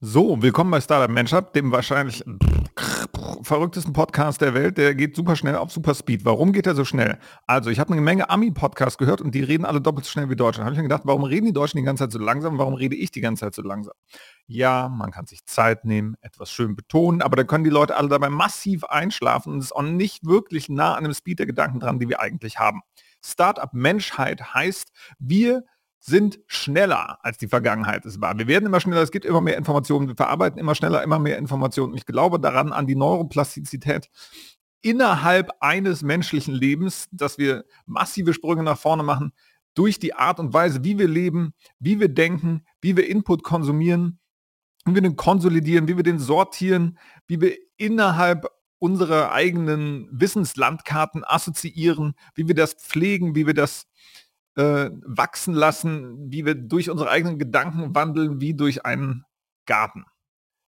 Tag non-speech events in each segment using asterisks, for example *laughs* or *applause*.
So, willkommen bei Startup Menschab, dem wahrscheinlich verrücktesten Podcast der Welt. Der geht super schnell auf Super Speed. Warum geht er so schnell? Also, ich habe eine Menge Ami-Podcasts gehört und die reden alle doppelt so schnell wie Deutsche. Da habe ich mir gedacht, warum reden die Deutschen die ganze Zeit so langsam? Warum rede ich die ganze Zeit so langsam? Ja, man kann sich Zeit nehmen, etwas schön betonen, aber dann können die Leute alle dabei massiv einschlafen und es ist auch nicht wirklich nah an dem Speed der Gedanken dran, die wir eigentlich haben. Startup Menschheit heißt, wir sind schneller als die Vergangenheit es war. Wir werden immer schneller, es gibt immer mehr Informationen, wir verarbeiten immer schneller, immer mehr Informationen. Ich glaube daran an die Neuroplastizität innerhalb eines menschlichen Lebens, dass wir massive Sprünge nach vorne machen durch die Art und Weise, wie wir leben, wie wir denken, wie wir Input konsumieren, wie wir den konsolidieren, wie wir den sortieren, wie wir innerhalb unserer eigenen Wissenslandkarten assoziieren, wie wir das pflegen, wie wir das äh, wachsen lassen, wie wir durch unsere eigenen Gedanken wandeln, wie durch einen Garten.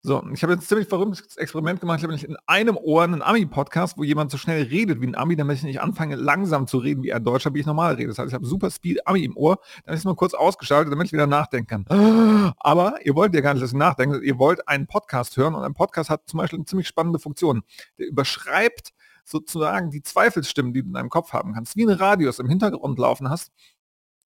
So, ich habe jetzt ein ziemlich verrücktes Experiment gemacht. Ich habe in einem Ohr einen Ami-Podcast, wo jemand so schnell redet wie ein Ami, damit ich nicht anfange, langsam zu reden wie ein Deutscher, wie ich normal rede. Das heißt, ich habe super Speed Ami im Ohr, dann ist es nur kurz ausgeschaltet, damit ich wieder nachdenken kann. Aber ihr wollt ja gar nicht, dass ich nachdenke. Ihr wollt einen Podcast hören und ein Podcast hat zum Beispiel eine ziemlich spannende Funktion. Der überschreibt sozusagen die Zweifelsstimmen, die du in deinem Kopf haben kannst. Wie ein Radius im Hintergrund laufen hast,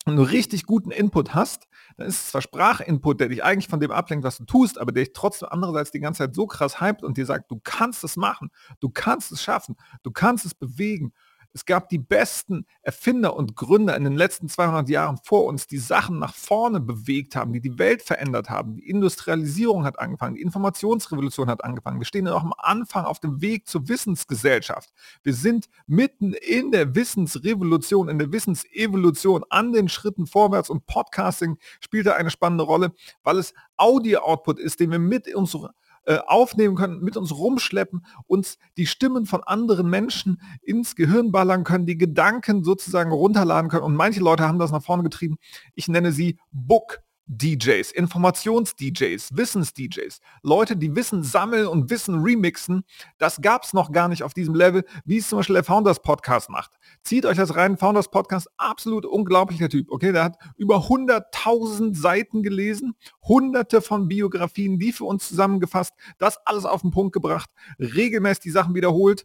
und du richtig guten Input hast, dann ist es zwar Sprachinput, der dich eigentlich von dem ablenkt, was du tust, aber der dich trotzdem andererseits die ganze Zeit so krass hypt und dir sagt, du kannst es machen, du kannst es schaffen, du kannst es bewegen es gab die besten Erfinder und Gründer in den letzten 200 Jahren vor uns, die Sachen nach vorne bewegt haben, die die Welt verändert haben. Die Industrialisierung hat angefangen, die Informationsrevolution hat angefangen. Wir stehen noch am Anfang auf dem Weg zur Wissensgesellschaft. Wir sind mitten in der Wissensrevolution, in der Wissensevolution, an den Schritten vorwärts und Podcasting spielt da eine spannende Rolle, weil es Audio-Output ist, den wir mit uns äh, aufnehmen können, mit uns rumschleppen, uns die Stimmen von anderen Menschen ins Gehirn ballern können, die Gedanken sozusagen runterladen können. Und manche Leute haben das nach vorne getrieben. Ich nenne sie Book DJs, Informations-DJs, Wissens-DJs, Leute, die Wissen sammeln und Wissen remixen, das gab es noch gar nicht auf diesem Level, wie es zum Beispiel der Founders Podcast macht. Zieht euch das rein, Founders Podcast, absolut unglaublicher Typ, okay, der hat über 100.000 Seiten gelesen, hunderte von Biografien, die für uns zusammengefasst, das alles auf den Punkt gebracht, regelmäßig die Sachen wiederholt.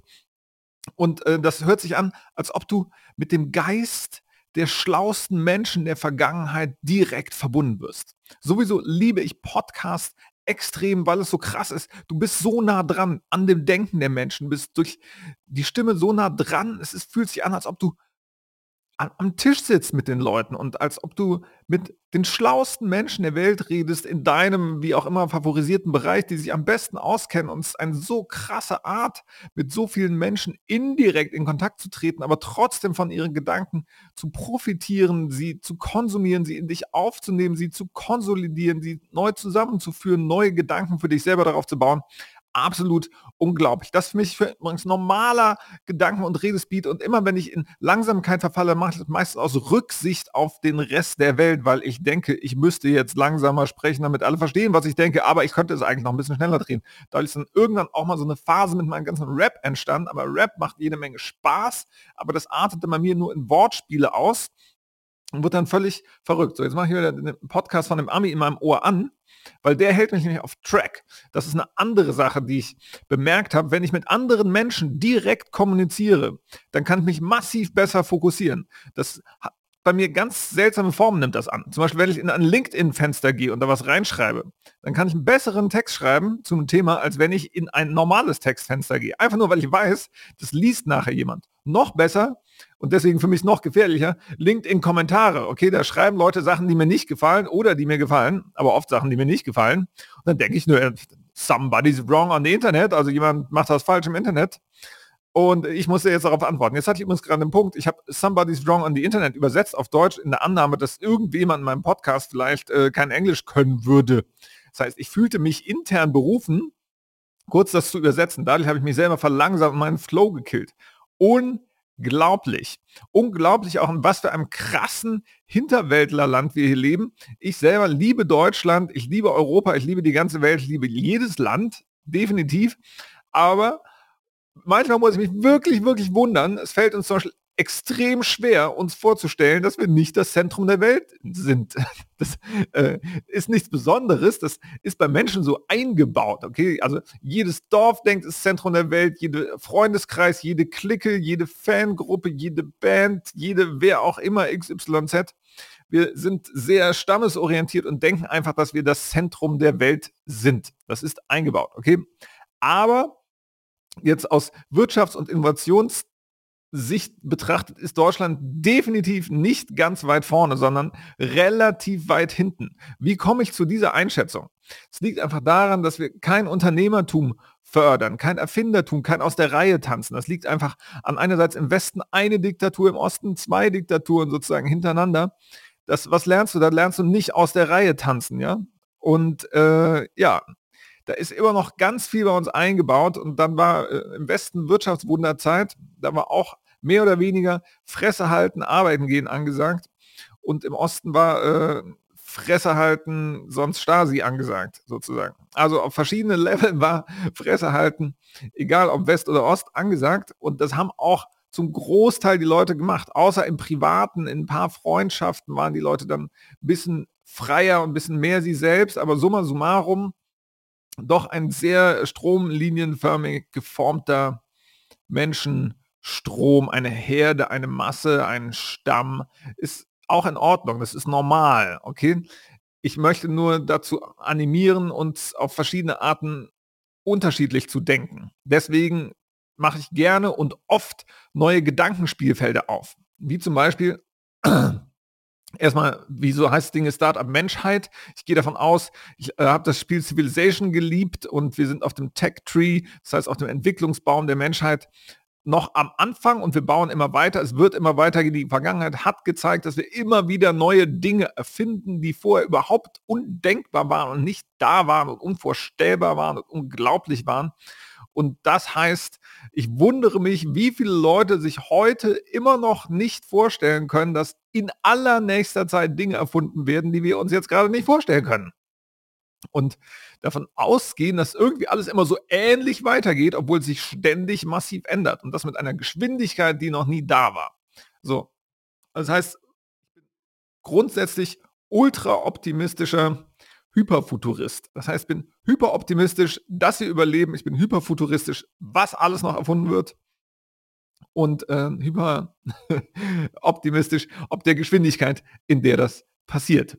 Und äh, das hört sich an, als ob du mit dem Geist der schlausten Menschen der Vergangenheit direkt verbunden wirst. Sowieso liebe ich Podcasts extrem, weil es so krass ist. Du bist so nah dran an dem Denken der Menschen, bist durch die Stimme so nah dran. Es ist, fühlt sich an, als ob du am Tisch sitzt mit den Leuten und als ob du mit den schlauesten Menschen der Welt redest in deinem, wie auch immer, favorisierten Bereich, die sich am besten auskennen und es ist eine so krasse Art, mit so vielen Menschen indirekt in Kontakt zu treten, aber trotzdem von ihren Gedanken zu profitieren, sie zu konsumieren, sie in dich aufzunehmen, sie zu konsolidieren, sie neu zusammenzuführen, neue Gedanken für dich selber darauf zu bauen. Absolut unglaublich. Das für mich für übrigens normaler Gedanken- und Redespeed und immer wenn ich in Langsamkeit verfalle, mache ich das meistens aus Rücksicht auf den Rest der Welt, weil ich denke, ich müsste jetzt langsamer sprechen, damit alle verstehen, was ich denke, aber ich könnte es eigentlich noch ein bisschen schneller drehen. Da ist dann irgendwann auch mal so eine Phase mit meinem ganzen Rap entstanden, aber Rap macht jede Menge Spaß, aber das artete bei mir nur in Wortspiele aus und wird dann völlig verrückt. So, jetzt mache ich wieder den Podcast von dem Ami in meinem Ohr an weil der hält mich nämlich auf Track. Das ist eine andere Sache, die ich bemerkt habe. Wenn ich mit anderen Menschen direkt kommuniziere, dann kann ich mich massiv besser fokussieren. Das bei mir ganz seltsame Formen nimmt das an. Zum Beispiel, wenn ich in ein LinkedIn-Fenster gehe und da was reinschreibe, dann kann ich einen besseren Text schreiben zu einem Thema, als wenn ich in ein normales Textfenster gehe. Einfach nur, weil ich weiß, das liest nachher jemand. Noch besser, und deswegen für mich noch gefährlicher, LinkedIn-Kommentare. Okay, da schreiben Leute Sachen, die mir nicht gefallen oder die mir gefallen, aber oft Sachen, die mir nicht gefallen. Und dann denke ich nur, somebody's wrong on the Internet, also jemand macht das falsch im Internet. Und ich musste jetzt darauf antworten. Jetzt hatte ich übrigens gerade einen Punkt. Ich habe Somebody's Wrong on the Internet übersetzt auf Deutsch in der Annahme, dass irgendjemand in meinem Podcast vielleicht äh, kein Englisch können würde. Das heißt, ich fühlte mich intern berufen, kurz das zu übersetzen. Dadurch habe ich mich selber verlangsamt und meinen Flow gekillt. Und unglaublich. Unglaublich auch in was für einem krassen Hinterwäldlerland wir hier leben. Ich selber liebe Deutschland, ich liebe Europa, ich liebe die ganze Welt, ich liebe jedes Land, definitiv. Aber manchmal muss ich mich wirklich, wirklich wundern. Es fällt uns zum Beispiel extrem schwer, uns vorzustellen, dass wir nicht das Zentrum der Welt sind. *laughs* Das äh, ist nichts Besonderes. Das ist bei Menschen so eingebaut. Okay, also jedes Dorf denkt, es ist Zentrum der Welt, jeder Freundeskreis, jede Clique, jede Fangruppe, jede Band, jede wer auch immer XYZ. Wir sind sehr stammesorientiert und denken einfach, dass wir das Zentrum der Welt sind. Das ist eingebaut. Okay, aber jetzt aus Wirtschafts- und Innovations Sicht betrachtet ist Deutschland definitiv nicht ganz weit vorne, sondern relativ weit hinten. Wie komme ich zu dieser Einschätzung? Es liegt einfach daran, dass wir kein Unternehmertum fördern, kein Erfindertum, kein aus der Reihe tanzen. Das liegt einfach an einerseits im Westen eine Diktatur, im Osten zwei Diktaturen sozusagen hintereinander. Das, was lernst du? Da lernst du nicht aus der Reihe tanzen, ja? Und äh, ja, da ist immer noch ganz viel bei uns eingebaut und dann war äh, im Westen Wirtschaftswunderzeit, da war auch mehr oder weniger Fresse halten, arbeiten gehen angesagt. Und im Osten war äh, Fresse halten, sonst Stasi angesagt, sozusagen. Also auf verschiedenen *laughs* Leveln war Fresse halten, egal ob West oder Ost, angesagt. Und das haben auch zum Großteil die Leute gemacht. Außer im Privaten, in ein paar Freundschaften waren die Leute dann ein bisschen freier und ein bisschen mehr sie selbst. Aber summa summarum doch ein sehr stromlinienförmig geformter Menschen. Strom, eine Herde, eine Masse, ein Stamm, ist auch in Ordnung, das ist normal, okay? Ich möchte nur dazu animieren, uns auf verschiedene Arten unterschiedlich zu denken. Deswegen mache ich gerne und oft neue Gedankenspielfelder auf. Wie zum Beispiel, *clears throat* erstmal, wieso heißt das Ding Startup Menschheit? Ich gehe davon aus, ich äh, habe das Spiel Civilization geliebt und wir sind auf dem Tech Tree, das heißt auf dem Entwicklungsbaum der Menschheit noch am Anfang und wir bauen immer weiter. Es wird immer weitergehen. Die Vergangenheit hat gezeigt, dass wir immer wieder neue Dinge erfinden, die vorher überhaupt undenkbar waren und nicht da waren und unvorstellbar waren und unglaublich waren. Und das heißt, ich wundere mich, wie viele Leute sich heute immer noch nicht vorstellen können, dass in allernächster Zeit Dinge erfunden werden, die wir uns jetzt gerade nicht vorstellen können und davon ausgehen, dass irgendwie alles immer so ähnlich weitergeht, obwohl sich ständig massiv ändert und das mit einer Geschwindigkeit, die noch nie da war. So, das heißt, grundsätzlich ultra optimistischer Hyperfuturist. Das heißt, ich bin hyperoptimistisch, dass wir überleben. Ich bin hyperfuturistisch, was alles noch erfunden wird. Und äh, hyperoptimistisch, *laughs* ob der Geschwindigkeit, in der das passiert.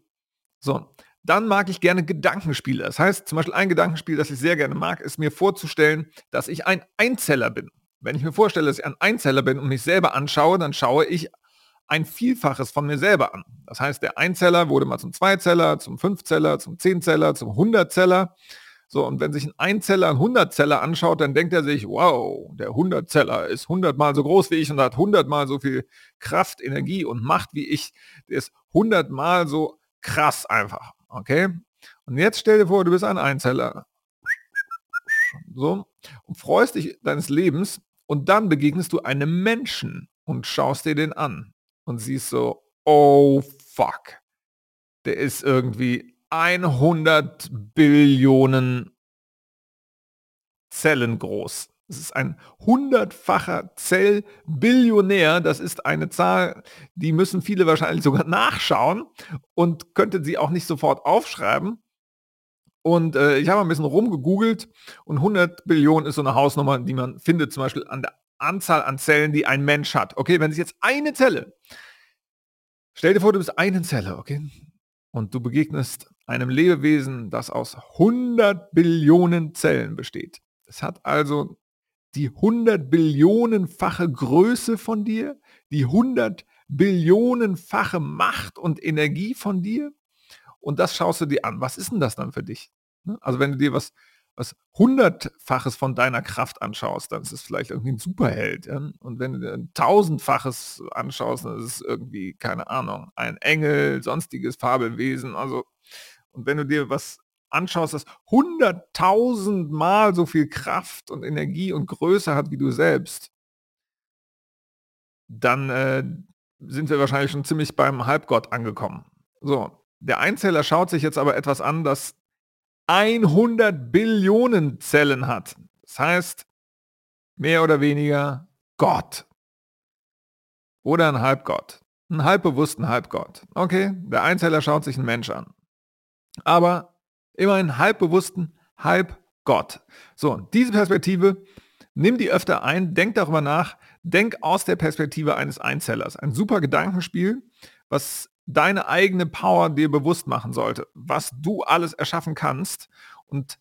So, dann mag ich gerne Gedankenspiele. Das heißt, zum Beispiel ein Gedankenspiel, das ich sehr gerne mag, ist mir vorzustellen, dass ich ein Einzeller bin. Wenn ich mir vorstelle, dass ich ein Einzeller bin und mich selber anschaue, dann schaue ich ein Vielfaches von mir selber an. Das heißt, der Einzeller wurde mal zum Zweizeller, zum Fünfzeller, zum Zehnzeller, zum Hundertzeller. So, und wenn sich ein Einzeller ein Hundertzeller anschaut, dann denkt er sich, wow, der Hundertzeller ist hundertmal so groß wie ich und hat hundertmal so viel Kraft, Energie und Macht wie ich. Der ist hundertmal so krass einfach. Okay? Und jetzt stell dir vor, du bist ein Einzeller. So, und freust dich deines Lebens und dann begegnest du einem Menschen und schaust dir den an und siehst so, oh fuck, der ist irgendwie 100 Billionen Zellen groß. Es ist ein hundertfacher Zellbillionär. Das ist eine Zahl, die müssen viele wahrscheinlich sogar nachschauen und könnten sie auch nicht sofort aufschreiben. Und äh, ich habe ein bisschen rumgegoogelt und 100 Billionen ist so eine Hausnummer, die man findet zum Beispiel an der Anzahl an Zellen, die ein Mensch hat. Okay, wenn sich jetzt eine Zelle, stell dir vor, du bist eine Zelle, okay? Und du begegnest einem Lebewesen, das aus 100 Billionen Zellen besteht. Es hat also die 100 Billionenfache Größe von dir, die 100 Billionenfache Macht und Energie von dir und das schaust du dir an. Was ist denn das dann für dich? Ne? Also wenn du dir was, was hundertfaches von deiner Kraft anschaust, dann ist es vielleicht irgendwie ein Superheld. Ja? Und wenn du dir ein tausendfaches anschaust, dann ist es irgendwie, keine Ahnung, ein Engel, sonstiges Fabelwesen. Also, und wenn du dir was anschaust, das hunderttausendmal so viel Kraft und Energie und Größe hat wie du selbst, dann äh, sind wir wahrscheinlich schon ziemlich beim Halbgott angekommen. So, der Einzeller schaut sich jetzt aber etwas an, das 100 Billionen Zellen hat. Das heißt, mehr oder weniger Gott. oder ein Halbgott. Ein halbbewussten Halbgott. Okay, der Einzeller schaut sich einen Mensch an. Aber immerhin halbbewussten Halbgott. So, diese Perspektive, nimm die öfter ein, denk darüber nach, denk aus der Perspektive eines Einzellers. Ein super Gedankenspiel, was deine eigene Power dir bewusst machen sollte, was du alles erschaffen kannst und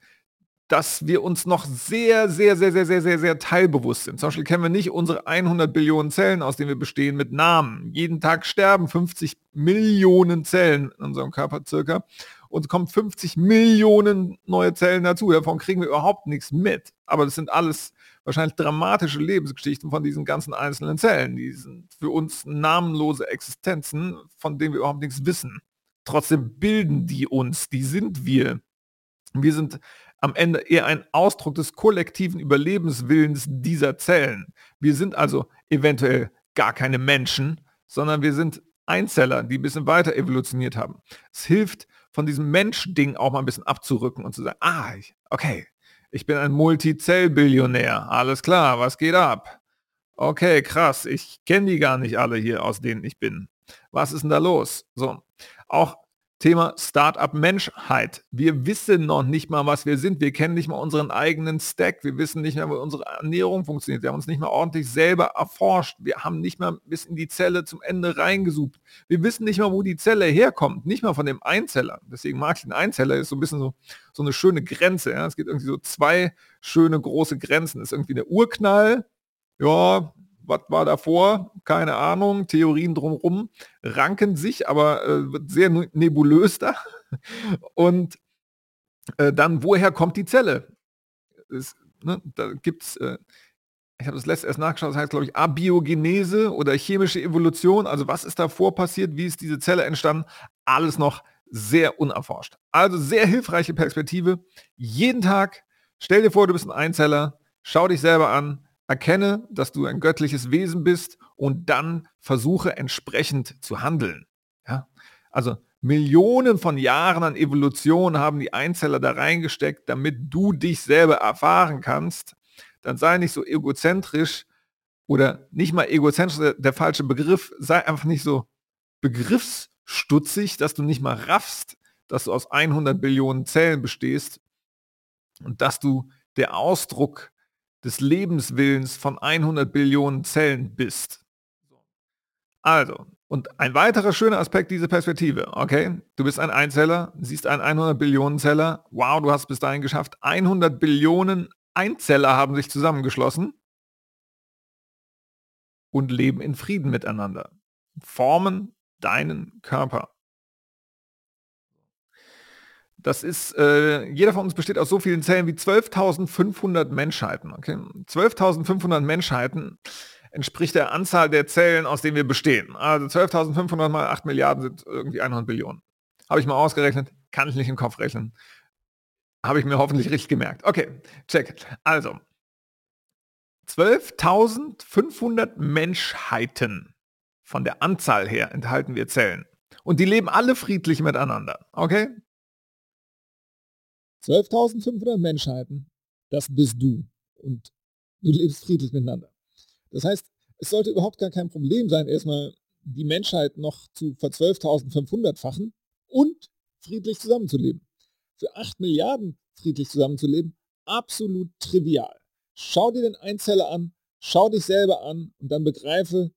dass wir uns noch sehr, sehr, sehr, sehr, sehr, sehr, sehr teilbewusst sind. Zum Beispiel kennen wir nicht unsere 100 Billionen Zellen, aus denen wir bestehen, mit Namen. Jeden Tag sterben 50 Millionen Zellen in unserem Körper circa und kommen 50 Millionen neue Zellen dazu. Davon kriegen wir überhaupt nichts mit. Aber das sind alles wahrscheinlich dramatische Lebensgeschichten von diesen ganzen einzelnen Zellen. Die sind für uns namenlose Existenzen, von denen wir überhaupt nichts wissen. Trotzdem bilden die uns, die sind wir. Wir sind am Ende eher ein Ausdruck des kollektiven Überlebenswillens dieser Zellen. Wir sind also eventuell gar keine Menschen, sondern wir sind Einzeller, die ein bisschen weiter evolutioniert haben. Es hilft, von diesem Mensch-Ding auch mal ein bisschen abzurücken und zu sagen, ah, okay, ich bin ein Multizell-Billionär. Alles klar, was geht ab? Okay, krass, ich kenne die gar nicht alle hier, aus denen ich bin. Was ist denn da los? So, auch Thema Startup Menschheit. Wir wissen noch nicht mal, was wir sind. Wir kennen nicht mal unseren eigenen Stack. Wir wissen nicht mehr, wie unsere Ernährung funktioniert. Wir haben uns nicht mal ordentlich selber erforscht. Wir haben nicht mal bis in die Zelle zum Ende reingesucht. Wir wissen nicht mal, wo die Zelle herkommt. Nicht mal von dem Einzeller. Deswegen mag ich den Einzeller. Ist so ein bisschen so, so eine schöne Grenze. Ja? Es gibt irgendwie so zwei schöne große Grenzen. Das ist irgendwie der Urknall. Ja, was war davor? Keine Ahnung. Theorien drumherum ranken sich, aber äh, wird sehr nebulös da. *laughs* Und äh, dann, woher kommt die Zelle? Es, ne, da gibt es, äh, ich habe das letzte erst nachgeschaut, das heißt, glaube ich, Abiogenese oder chemische Evolution. Also was ist davor passiert? Wie ist diese Zelle entstanden? Alles noch sehr unerforscht. Also sehr hilfreiche Perspektive. Jeden Tag, stell dir vor, du bist ein Einzeller, schau dich selber an, Erkenne, dass du ein göttliches Wesen bist und dann versuche entsprechend zu handeln. Ja? Also Millionen von Jahren an Evolution haben die Einzeller da reingesteckt, damit du dich selber erfahren kannst. Dann sei nicht so egozentrisch oder nicht mal egozentrisch der, der falsche Begriff, sei einfach nicht so begriffsstutzig, dass du nicht mal raffst, dass du aus 100 Billionen Zellen bestehst und dass du der Ausdruck des Lebenswillens von 100 Billionen Zellen bist. Also, und ein weiterer schöner Aspekt dieser Perspektive, okay? Du bist ein Einzeller, siehst einen 100 Billionen Zeller, wow, du hast bis dahin geschafft, 100 Billionen Einzeller haben sich zusammengeschlossen und leben in Frieden miteinander, formen deinen Körper. Das ist, äh, jeder von uns besteht aus so vielen Zellen wie 12.500 Menschheiten. Okay? 12.500 Menschheiten entspricht der Anzahl der Zellen, aus denen wir bestehen. Also 12.500 mal 8 Milliarden sind irgendwie 100 Billionen. Habe ich mal ausgerechnet, kann ich nicht im Kopf rechnen. Habe ich mir hoffentlich richtig gemerkt. Okay, check. Also, 12.500 Menschheiten von der Anzahl her enthalten wir Zellen. Und die leben alle friedlich miteinander. Okay? 12.500 Menschheiten, das bist du. Und du lebst friedlich miteinander. Das heißt, es sollte überhaupt gar kein Problem sein, erstmal die Menschheit noch zu ver-12.500-fachen und friedlich zusammenzuleben. Für 8 Milliarden friedlich zusammenzuleben, absolut trivial. Schau dir den Einzeller an, schau dich selber an und dann begreife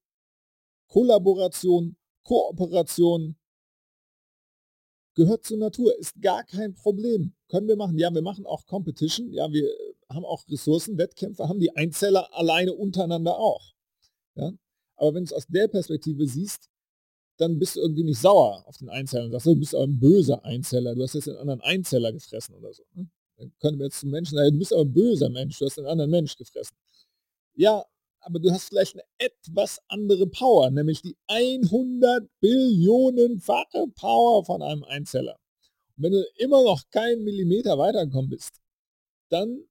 Kollaboration, Kooperation, gehört zur Natur, ist gar kein Problem. Können wir machen. Ja, wir machen auch Competition. Ja, wir haben auch Ressourcen, Wettkämpfe, haben die Einzeller alleine untereinander auch. Ja? Aber wenn du es aus der Perspektive siehst, dann bist du irgendwie nicht sauer auf den Einzeller und sagst, du bist aber ein böser Einzeller, du hast jetzt einen anderen Einzeller gefressen oder so. Ne? Dann können wir jetzt zum Menschen sagen, du bist aber ein böser Mensch, du hast einen anderen Mensch gefressen. Ja, aber du hast vielleicht eine etwas andere Power, nämlich die 100 Billionenfache Power von einem Einzeller. Und wenn du immer noch keinen Millimeter weitergekommen bist, dann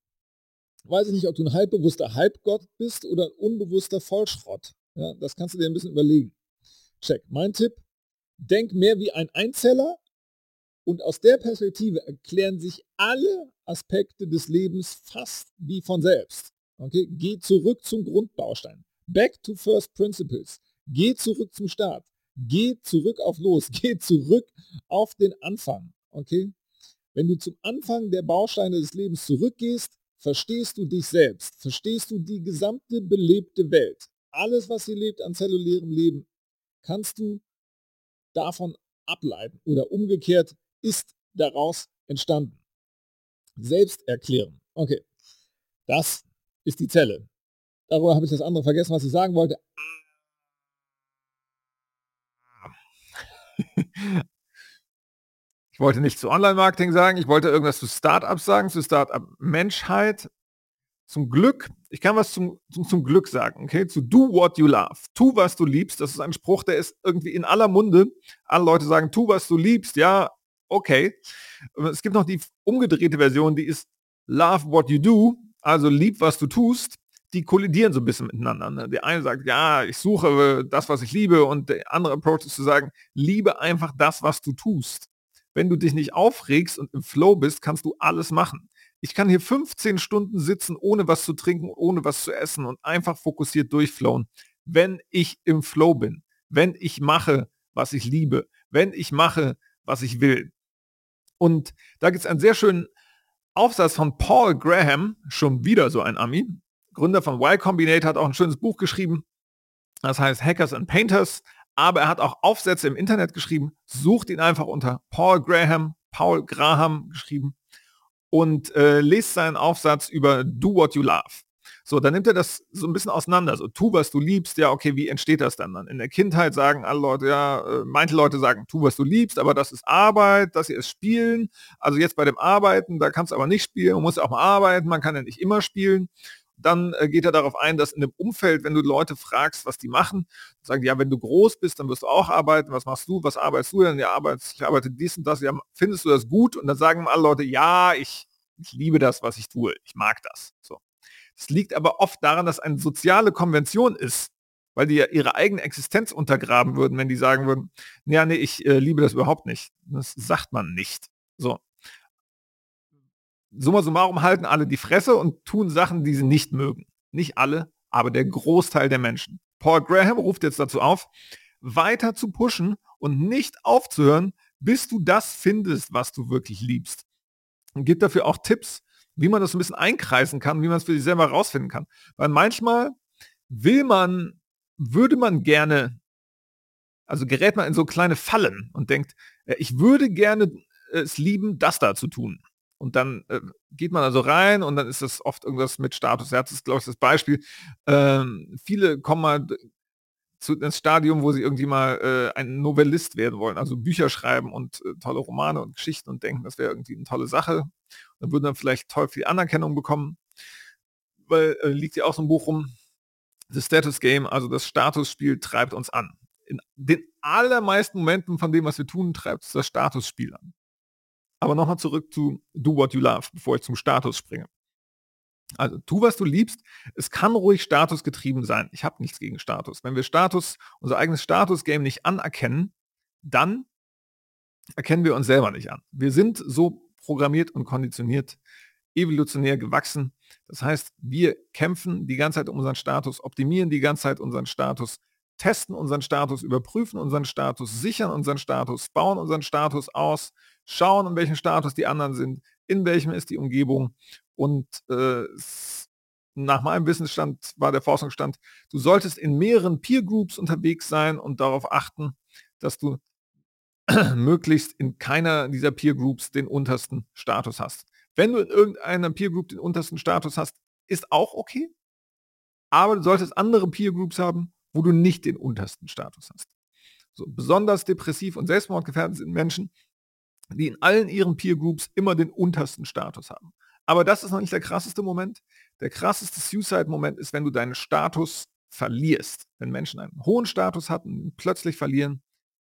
weiß ich nicht, ob du ein halbbewusster Halbgott bist oder ein unbewusster Vollschrott. Ja, das kannst du dir ein bisschen überlegen. Check. Mein Tipp, denk mehr wie ein Einzeller und aus der Perspektive erklären sich alle Aspekte des Lebens fast wie von selbst. Okay, geh zurück zum Grundbaustein. Back to first principles. Geh zurück zum Start. Geh zurück auf los. *laughs* Geh zurück auf den Anfang. Okay? Wenn du zum Anfang der Bausteine des Lebens zurückgehst, verstehst du dich selbst. Verstehst du die gesamte belebte Welt. Alles, was hier lebt an zellulärem Leben, kannst du davon ableiten oder umgekehrt ist daraus entstanden. Selbst erklären. Okay, das ist die Zelle. Darüber habe ich das andere vergessen, was ich sagen wollte. *laughs* Ich wollte nicht zu Online-Marketing sagen, ich wollte irgendwas zu Startups sagen, zu Startup-Menschheit. Zum Glück, ich kann was zum, zum, zum, Glück sagen, okay? Zu do what you love. Tu, was du liebst. Das ist ein Spruch, der ist irgendwie in aller Munde. Alle Leute sagen, tu, was du liebst. Ja, okay. Es gibt noch die umgedrehte Version, die ist love what you do. Also lieb, was du tust die kollidieren so ein bisschen miteinander. Ne? Der eine sagt, ja, ich suche das, was ich liebe und der andere Approach ist zu sagen, liebe einfach das, was du tust. Wenn du dich nicht aufregst und im Flow bist, kannst du alles machen. Ich kann hier 15 Stunden sitzen, ohne was zu trinken, ohne was zu essen und einfach fokussiert durchflowen, wenn ich im Flow bin, wenn ich mache, was ich liebe, wenn ich mache, was ich will. Und da gibt es einen sehr schönen Aufsatz von Paul Graham, schon wieder so ein Ami, Gründer von Y Combinator, hat auch ein schönes Buch geschrieben. Das heißt Hackers and Painters. Aber er hat auch Aufsätze im Internet geschrieben. Sucht ihn einfach unter Paul Graham, Paul Graham geschrieben und äh, lest seinen Aufsatz über Do What You Love. So, dann nimmt er das so ein bisschen auseinander. So, tu, was du liebst. Ja, okay, wie entsteht das dann? dann? In der Kindheit sagen alle Leute, ja, äh, manche Leute sagen, tu, was du liebst, aber das ist Arbeit, das hier ist Spielen. Also jetzt bei dem Arbeiten, da kannst du aber nicht spielen, man muss auch mal arbeiten, man kann ja nicht immer spielen dann äh, geht er darauf ein, dass in dem Umfeld, wenn du Leute fragst, was die machen, sagen, ja, wenn du groß bist, dann wirst du auch arbeiten, was machst du, was arbeitest du denn? Ja, ich arbeite dies und das, ja, findest du das gut? Und dann sagen alle Leute, ja, ich, ich liebe das, was ich tue, ich mag das. So. Das liegt aber oft daran, dass eine soziale Konvention ist, weil die ja ihre eigene Existenz untergraben würden, wenn die sagen würden, ja, nee, ich äh, liebe das überhaupt nicht. Das sagt man nicht. So summa summarum halten alle die Fresse und tun Sachen, die sie nicht mögen. Nicht alle, aber der Großteil der Menschen. Paul Graham ruft jetzt dazu auf, weiter zu pushen und nicht aufzuhören, bis du das findest, was du wirklich liebst. Und gibt dafür auch Tipps, wie man das ein bisschen einkreisen kann, wie man es für sich selber rausfinden kann. Weil manchmal will man, würde man gerne, also gerät man in so kleine Fallen und denkt, ich würde gerne es lieben, das da zu tun. Und dann äh, geht man also rein und dann ist das oft irgendwas mit Status. Ja, das ist, glaube ich, das Beispiel. Ähm, viele kommen mal zu ins Stadium, wo sie irgendwie mal äh, ein Novellist werden wollen, also Bücher schreiben und äh, tolle Romane und Geschichten und denken, das wäre irgendwie eine tolle Sache. Und dann würden dann vielleicht toll viel Anerkennung bekommen, weil äh, liegt ja auch so ein Buch rum, The Status Game, also das Statusspiel treibt uns an. In den allermeisten Momenten von dem, was wir tun, treibt uns das Statusspiel an. Aber nochmal zurück zu Do What You Love, bevor ich zum Status springe. Also tu, was du liebst. Es kann ruhig statusgetrieben sein. Ich habe nichts gegen Status. Wenn wir Status, unser eigenes Status-Game nicht anerkennen, dann erkennen wir uns selber nicht an. Wir sind so programmiert und konditioniert, evolutionär gewachsen. Das heißt, wir kämpfen die ganze Zeit um unseren Status, optimieren die ganze Zeit unseren Status, testen unseren Status, überprüfen unseren Status, sichern unseren Status, bauen unseren Status aus, schauen, in welchem Status die anderen sind, in welchem ist die Umgebung. Und äh, nach meinem Wissensstand war der Forschungsstand, du solltest in mehreren Peer Groups unterwegs sein und darauf achten, dass du *clears throat* möglichst in keiner dieser Peer Groups den untersten Status hast. Wenn du in irgendeiner Peer Group den untersten Status hast, ist auch okay. Aber du solltest andere Peer Groups haben, wo du nicht den untersten Status hast. So, besonders depressiv und selbstmordgefährdet sind Menschen, die in allen ihren Peer Groups immer den untersten Status haben. Aber das ist noch nicht der krasseste Moment. Der krasseste Suicide-Moment ist, wenn du deinen Status verlierst. Wenn Menschen einen hohen Status hatten plötzlich verlieren,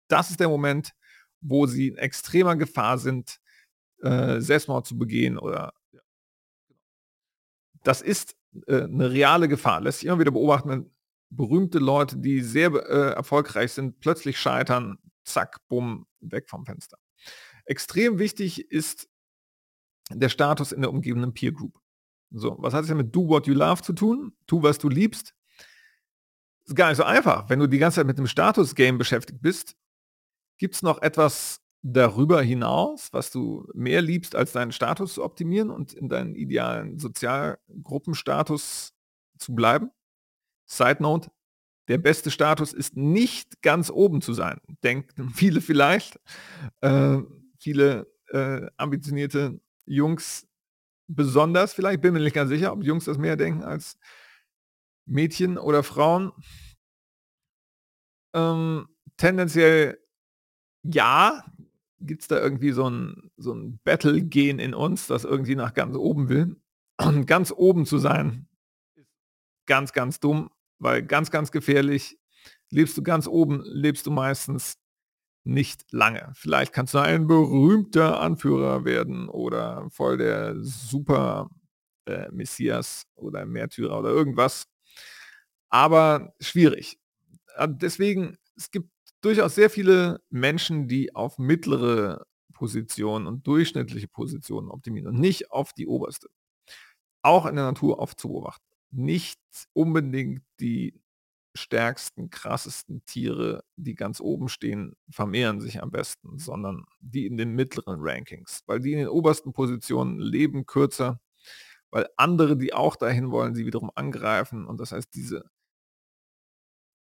das ist der Moment, wo sie in extremer Gefahr sind, äh, Selbstmord zu begehen oder das ist äh, eine reale Gefahr. Lässt sich immer wieder beobachten, wenn berühmte Leute, die sehr äh, erfolgreich sind, plötzlich scheitern, zack, bumm, weg vom Fenster. Extrem wichtig ist der Status in der umgebenden Peer Group. So, was hat es ja mit Do What You Love zu tun? Tu, was du liebst. ist gar nicht so einfach. Wenn du die ganze Zeit mit dem Status-Game beschäftigt bist, gibt es noch etwas darüber hinaus, was du mehr liebst, als deinen Status zu optimieren und in deinen idealen Sozialgruppenstatus zu bleiben? Side Note, der beste Status ist nicht ganz oben zu sein. Denken *laughs* viele vielleicht. Äh, viele äh, ambitionierte Jungs besonders vielleicht, bin mir nicht ganz sicher, ob Jungs das mehr denken als Mädchen oder Frauen. Ähm, tendenziell ja, gibt es da irgendwie so ein, so ein Battle-Gen in uns, das irgendwie nach ganz oben will. Und ganz oben zu sein, ist ganz, ganz dumm, weil ganz, ganz gefährlich. Lebst du ganz oben, lebst du meistens nicht lange. Vielleicht kannst du ein berühmter Anführer werden oder voll der super äh, Messias oder Märtyrer oder irgendwas. Aber schwierig. Äh, deswegen, es gibt durchaus sehr viele Menschen, die auf mittlere Positionen und durchschnittliche Positionen optimieren und nicht auf die oberste. Auch in der Natur oft zu beobachten. Nicht unbedingt die stärksten, krassesten Tiere, die ganz oben stehen, vermehren sich am besten, sondern die in den mittleren Rankings, weil die in den obersten Positionen leben kürzer, weil andere, die auch dahin wollen, sie wiederum angreifen und das heißt, diese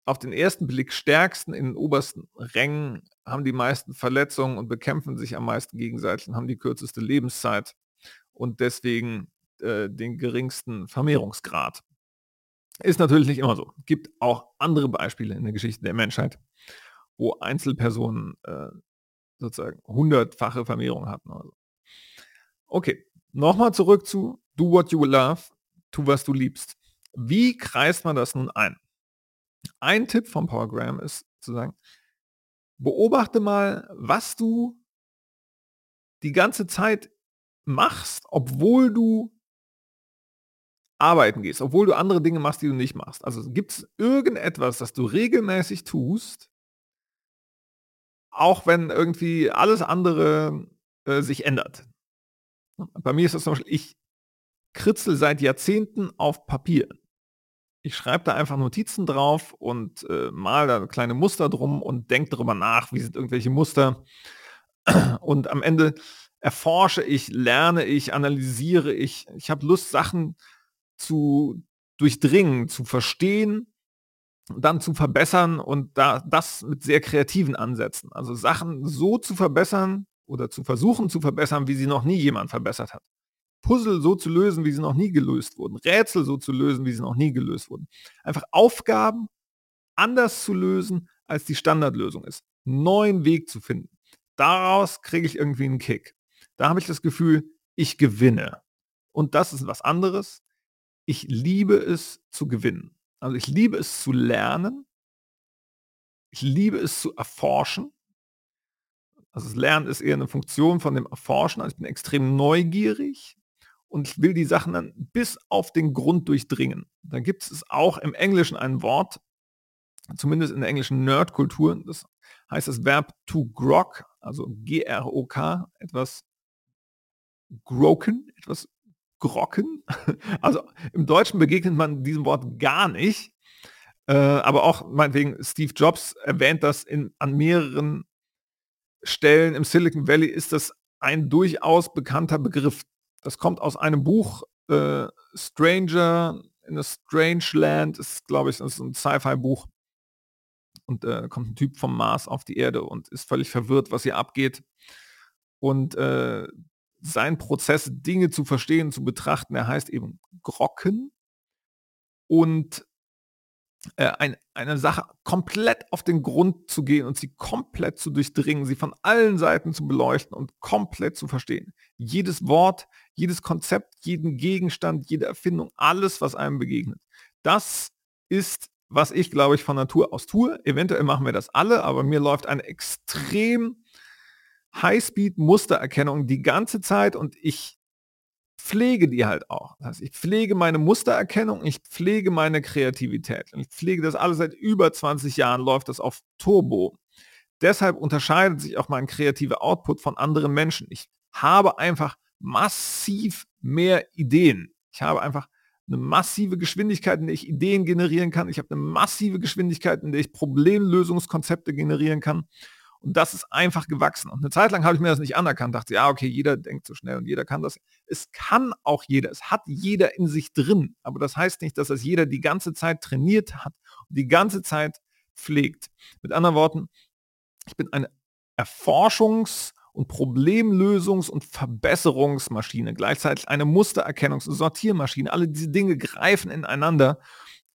auf den ersten Blick stärksten in den obersten Rängen haben die meisten Verletzungen und bekämpfen sich am meisten gegenseitig und haben die kürzeste Lebenszeit und deswegen äh, den geringsten Vermehrungsgrad. Ist natürlich nicht immer so. Gibt auch andere Beispiele in der Geschichte der Menschheit, wo Einzelpersonen äh, sozusagen hundertfache Vermehrung hatten. Also. Okay, nochmal zurück zu Do What You Love, tu was du liebst. Wie kreist man das nun ein? Ein Tipp vom Powergram ist zu sagen, beobachte mal, was du die ganze Zeit machst, obwohl du arbeiten gehst, obwohl du andere Dinge machst, die du nicht machst. Also gibt es irgendetwas, das du regelmäßig tust, auch wenn irgendwie alles andere äh, sich ändert. Bei mir ist das zum Beispiel, ich kritzel seit Jahrzehnten auf Papier. Ich schreibe da einfach Notizen drauf und äh, mal da kleine Muster drum und denke darüber nach, wie sind irgendwelche Muster. Und am Ende erforsche ich, lerne ich, analysiere ich. Ich habe Lust, Sachen zu durchdringen, zu verstehen, dann zu verbessern und da das mit sehr kreativen Ansätzen. Also Sachen so zu verbessern oder zu versuchen zu verbessern, wie sie noch nie jemand verbessert hat. Puzzle so zu lösen, wie sie noch nie gelöst wurden. Rätsel so zu lösen, wie sie noch nie gelöst wurden. Einfach Aufgaben anders zu lösen, als die Standardlösung ist. Neuen Weg zu finden. Daraus kriege ich irgendwie einen Kick. Da habe ich das Gefühl, ich gewinne. Und das ist was anderes, ich liebe es zu gewinnen. Also ich liebe es zu lernen. Ich liebe es zu erforschen. Also das Lernen ist eher eine Funktion von dem Erforschen. Also ich bin extrem neugierig und ich will die Sachen dann bis auf den Grund durchdringen. Da gibt es auch im Englischen ein Wort, zumindest in der englischen Nerdkultur, das heißt das Verb to grok, also G-R-O-K, etwas groken, etwas Grocken. *laughs* Also im Deutschen begegnet man diesem Wort gar nicht. Äh, aber auch meinetwegen Steve Jobs erwähnt das in, an mehreren Stellen im Silicon Valley ist das ein durchaus bekannter Begriff. Das kommt aus einem Buch äh, Stranger in a Strange Land, ist glaube ich ist ein Sci-Fi-Buch. Und äh, kommt ein Typ vom Mars auf die Erde und ist völlig verwirrt, was hier abgeht. Und äh, sein Prozess, Dinge zu verstehen, zu betrachten, er heißt eben Grocken und äh, ein, eine Sache komplett auf den Grund zu gehen und sie komplett zu durchdringen, sie von allen Seiten zu beleuchten und komplett zu verstehen. Jedes Wort, jedes Konzept, jeden Gegenstand, jede Erfindung, alles, was einem begegnet. Das ist, was ich, glaube ich, von Natur aus tue. Eventuell machen wir das alle, aber mir läuft eine extrem Highspeed-Mustererkennung die ganze Zeit und ich pflege die halt auch. Das heißt, ich pflege meine Mustererkennung, ich pflege meine Kreativität. Und ich pflege das alles seit über 20 Jahren, läuft das auf Turbo. Deshalb unterscheidet sich auch mein kreativer Output von anderen Menschen. Ich habe einfach massiv mehr Ideen. Ich habe einfach eine massive Geschwindigkeit, in der ich Ideen generieren kann. Ich habe eine massive Geschwindigkeit, in der ich Problemlösungskonzepte generieren kann. Und das ist einfach gewachsen. Und eine Zeit lang habe ich mir das nicht anerkannt, dachte, ja, okay, jeder denkt so schnell und jeder kann das. Es kann auch jeder, es hat jeder in sich drin. Aber das heißt nicht, dass das jeder die ganze Zeit trainiert hat und die ganze Zeit pflegt. Mit anderen Worten, ich bin eine Erforschungs- und Problemlösungs- und Verbesserungsmaschine, gleichzeitig eine Mustererkennungs- und Sortiermaschine. Alle diese Dinge greifen ineinander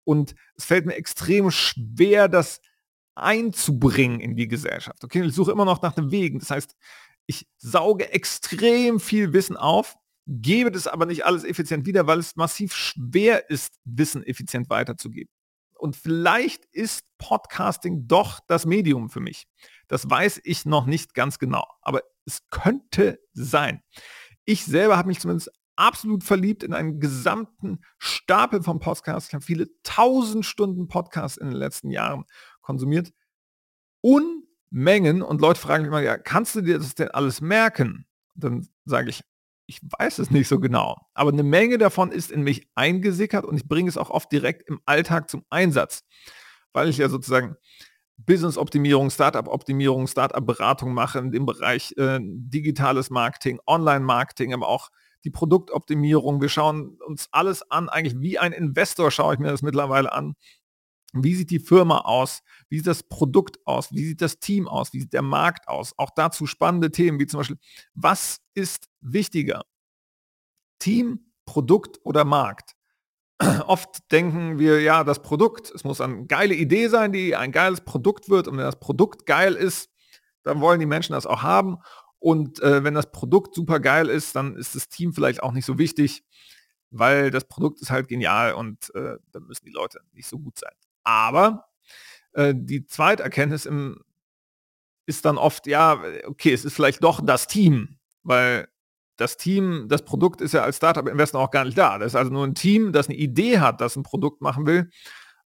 und es fällt mir extrem schwer, das einzubringen in die Gesellschaft. Okay, ich suche immer noch nach den Wegen. Das heißt, ich sauge extrem viel Wissen auf, gebe das aber nicht alles effizient wieder, weil es massiv schwer ist, Wissen effizient weiterzugeben. Und vielleicht ist Podcasting doch das Medium für mich. Das weiß ich noch nicht ganz genau, aber es könnte sein. Ich selber habe mich zumindest absolut verliebt in einen gesamten Stapel von Podcasts. Ich habe viele tausend Stunden Podcasts in den letzten Jahren konsumiert. Unmengen und Leute fragen mich immer, ja, kannst du dir das denn alles merken? Dann sage ich, ich weiß es nicht so genau. Aber eine Menge davon ist in mich eingesickert und ich bringe es auch oft direkt im Alltag zum Einsatz, weil ich ja sozusagen Business-Optimierung, Startup-Optimierung, Startup-Beratung mache in dem Bereich äh, digitales Marketing, Online-Marketing, aber auch die Produktoptimierung. Wir schauen uns alles an, eigentlich wie ein Investor schaue ich mir das mittlerweile an. Wie sieht die Firma aus? Wie sieht das Produkt aus? Wie sieht das Team aus? Wie sieht der Markt aus? Auch dazu spannende Themen wie zum Beispiel, was ist wichtiger? Team, Produkt oder Markt? *clears throat* Oft denken wir, ja, das Produkt, es muss eine geile Idee sein, die ein geiles Produkt wird. Und wenn das Produkt geil ist, dann wollen die Menschen das auch haben. Und äh, wenn das Produkt super geil ist, dann ist das Team vielleicht auch nicht so wichtig, weil das Produkt ist halt genial und äh, dann müssen die Leute nicht so gut sein. Aber äh, die zweite Erkenntnis im, ist dann oft, ja, okay, es ist vielleicht doch das Team, weil das Team, das Produkt ist ja als Startup-Investor auch gar nicht da. Das ist also nur ein Team, das eine Idee hat, das ein Produkt machen will.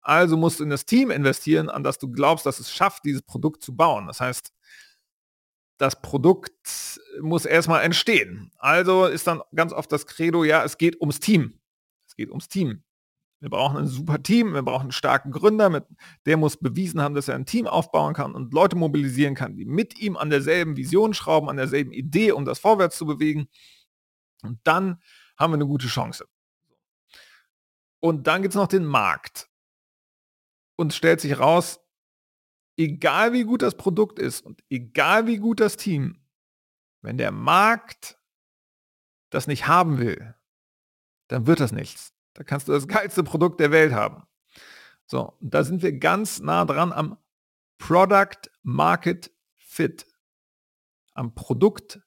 Also musst du in das Team investieren, an das du glaubst, dass es schafft, dieses Produkt zu bauen. Das heißt, das Produkt muss erstmal entstehen. Also ist dann ganz oft das Credo, ja, es geht ums Team. Es geht ums Team. Wir brauchen ein super Team, wir brauchen einen starken Gründer, mit, der muss bewiesen haben, dass er ein Team aufbauen kann und Leute mobilisieren kann, die mit ihm an derselben Vision schrauben, an derselben Idee, um das vorwärts zu bewegen. Und dann haben wir eine gute Chance. Und dann gibt es noch den Markt. Und stellt sich raus, egal wie gut das Produkt ist und egal wie gut das Team, wenn der Markt das nicht haben will, dann wird das nichts. Da kannst du das geilste Produkt der Welt haben. So, da sind wir ganz nah dran am Product Market Fit. Am Produkt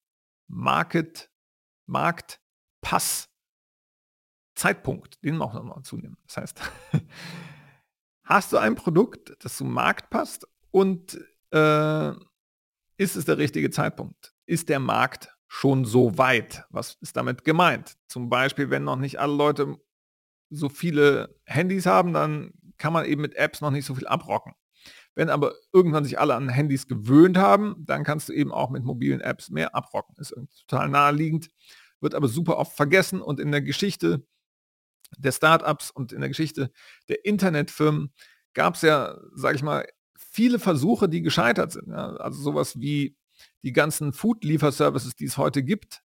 Market Markt Pass Zeitpunkt, den auch nochmal zunehmen. Das heißt, *laughs* hast du ein Produkt, das zum Markt passt und äh, ist es der richtige Zeitpunkt? Ist der Markt schon so weit? Was ist damit gemeint? Zum Beispiel, wenn noch nicht alle Leute so viele Handys haben, dann kann man eben mit Apps noch nicht so viel abrocken. Wenn aber irgendwann sich alle an Handys gewöhnt haben, dann kannst du eben auch mit mobilen Apps mehr abrocken. Ist total naheliegend, wird aber super oft vergessen und in der Geschichte der Startups und in der Geschichte der Internetfirmen gab es ja, sage ich mal, viele Versuche, die gescheitert sind. Also sowas wie die ganzen Food-Lieferservices, die es heute gibt,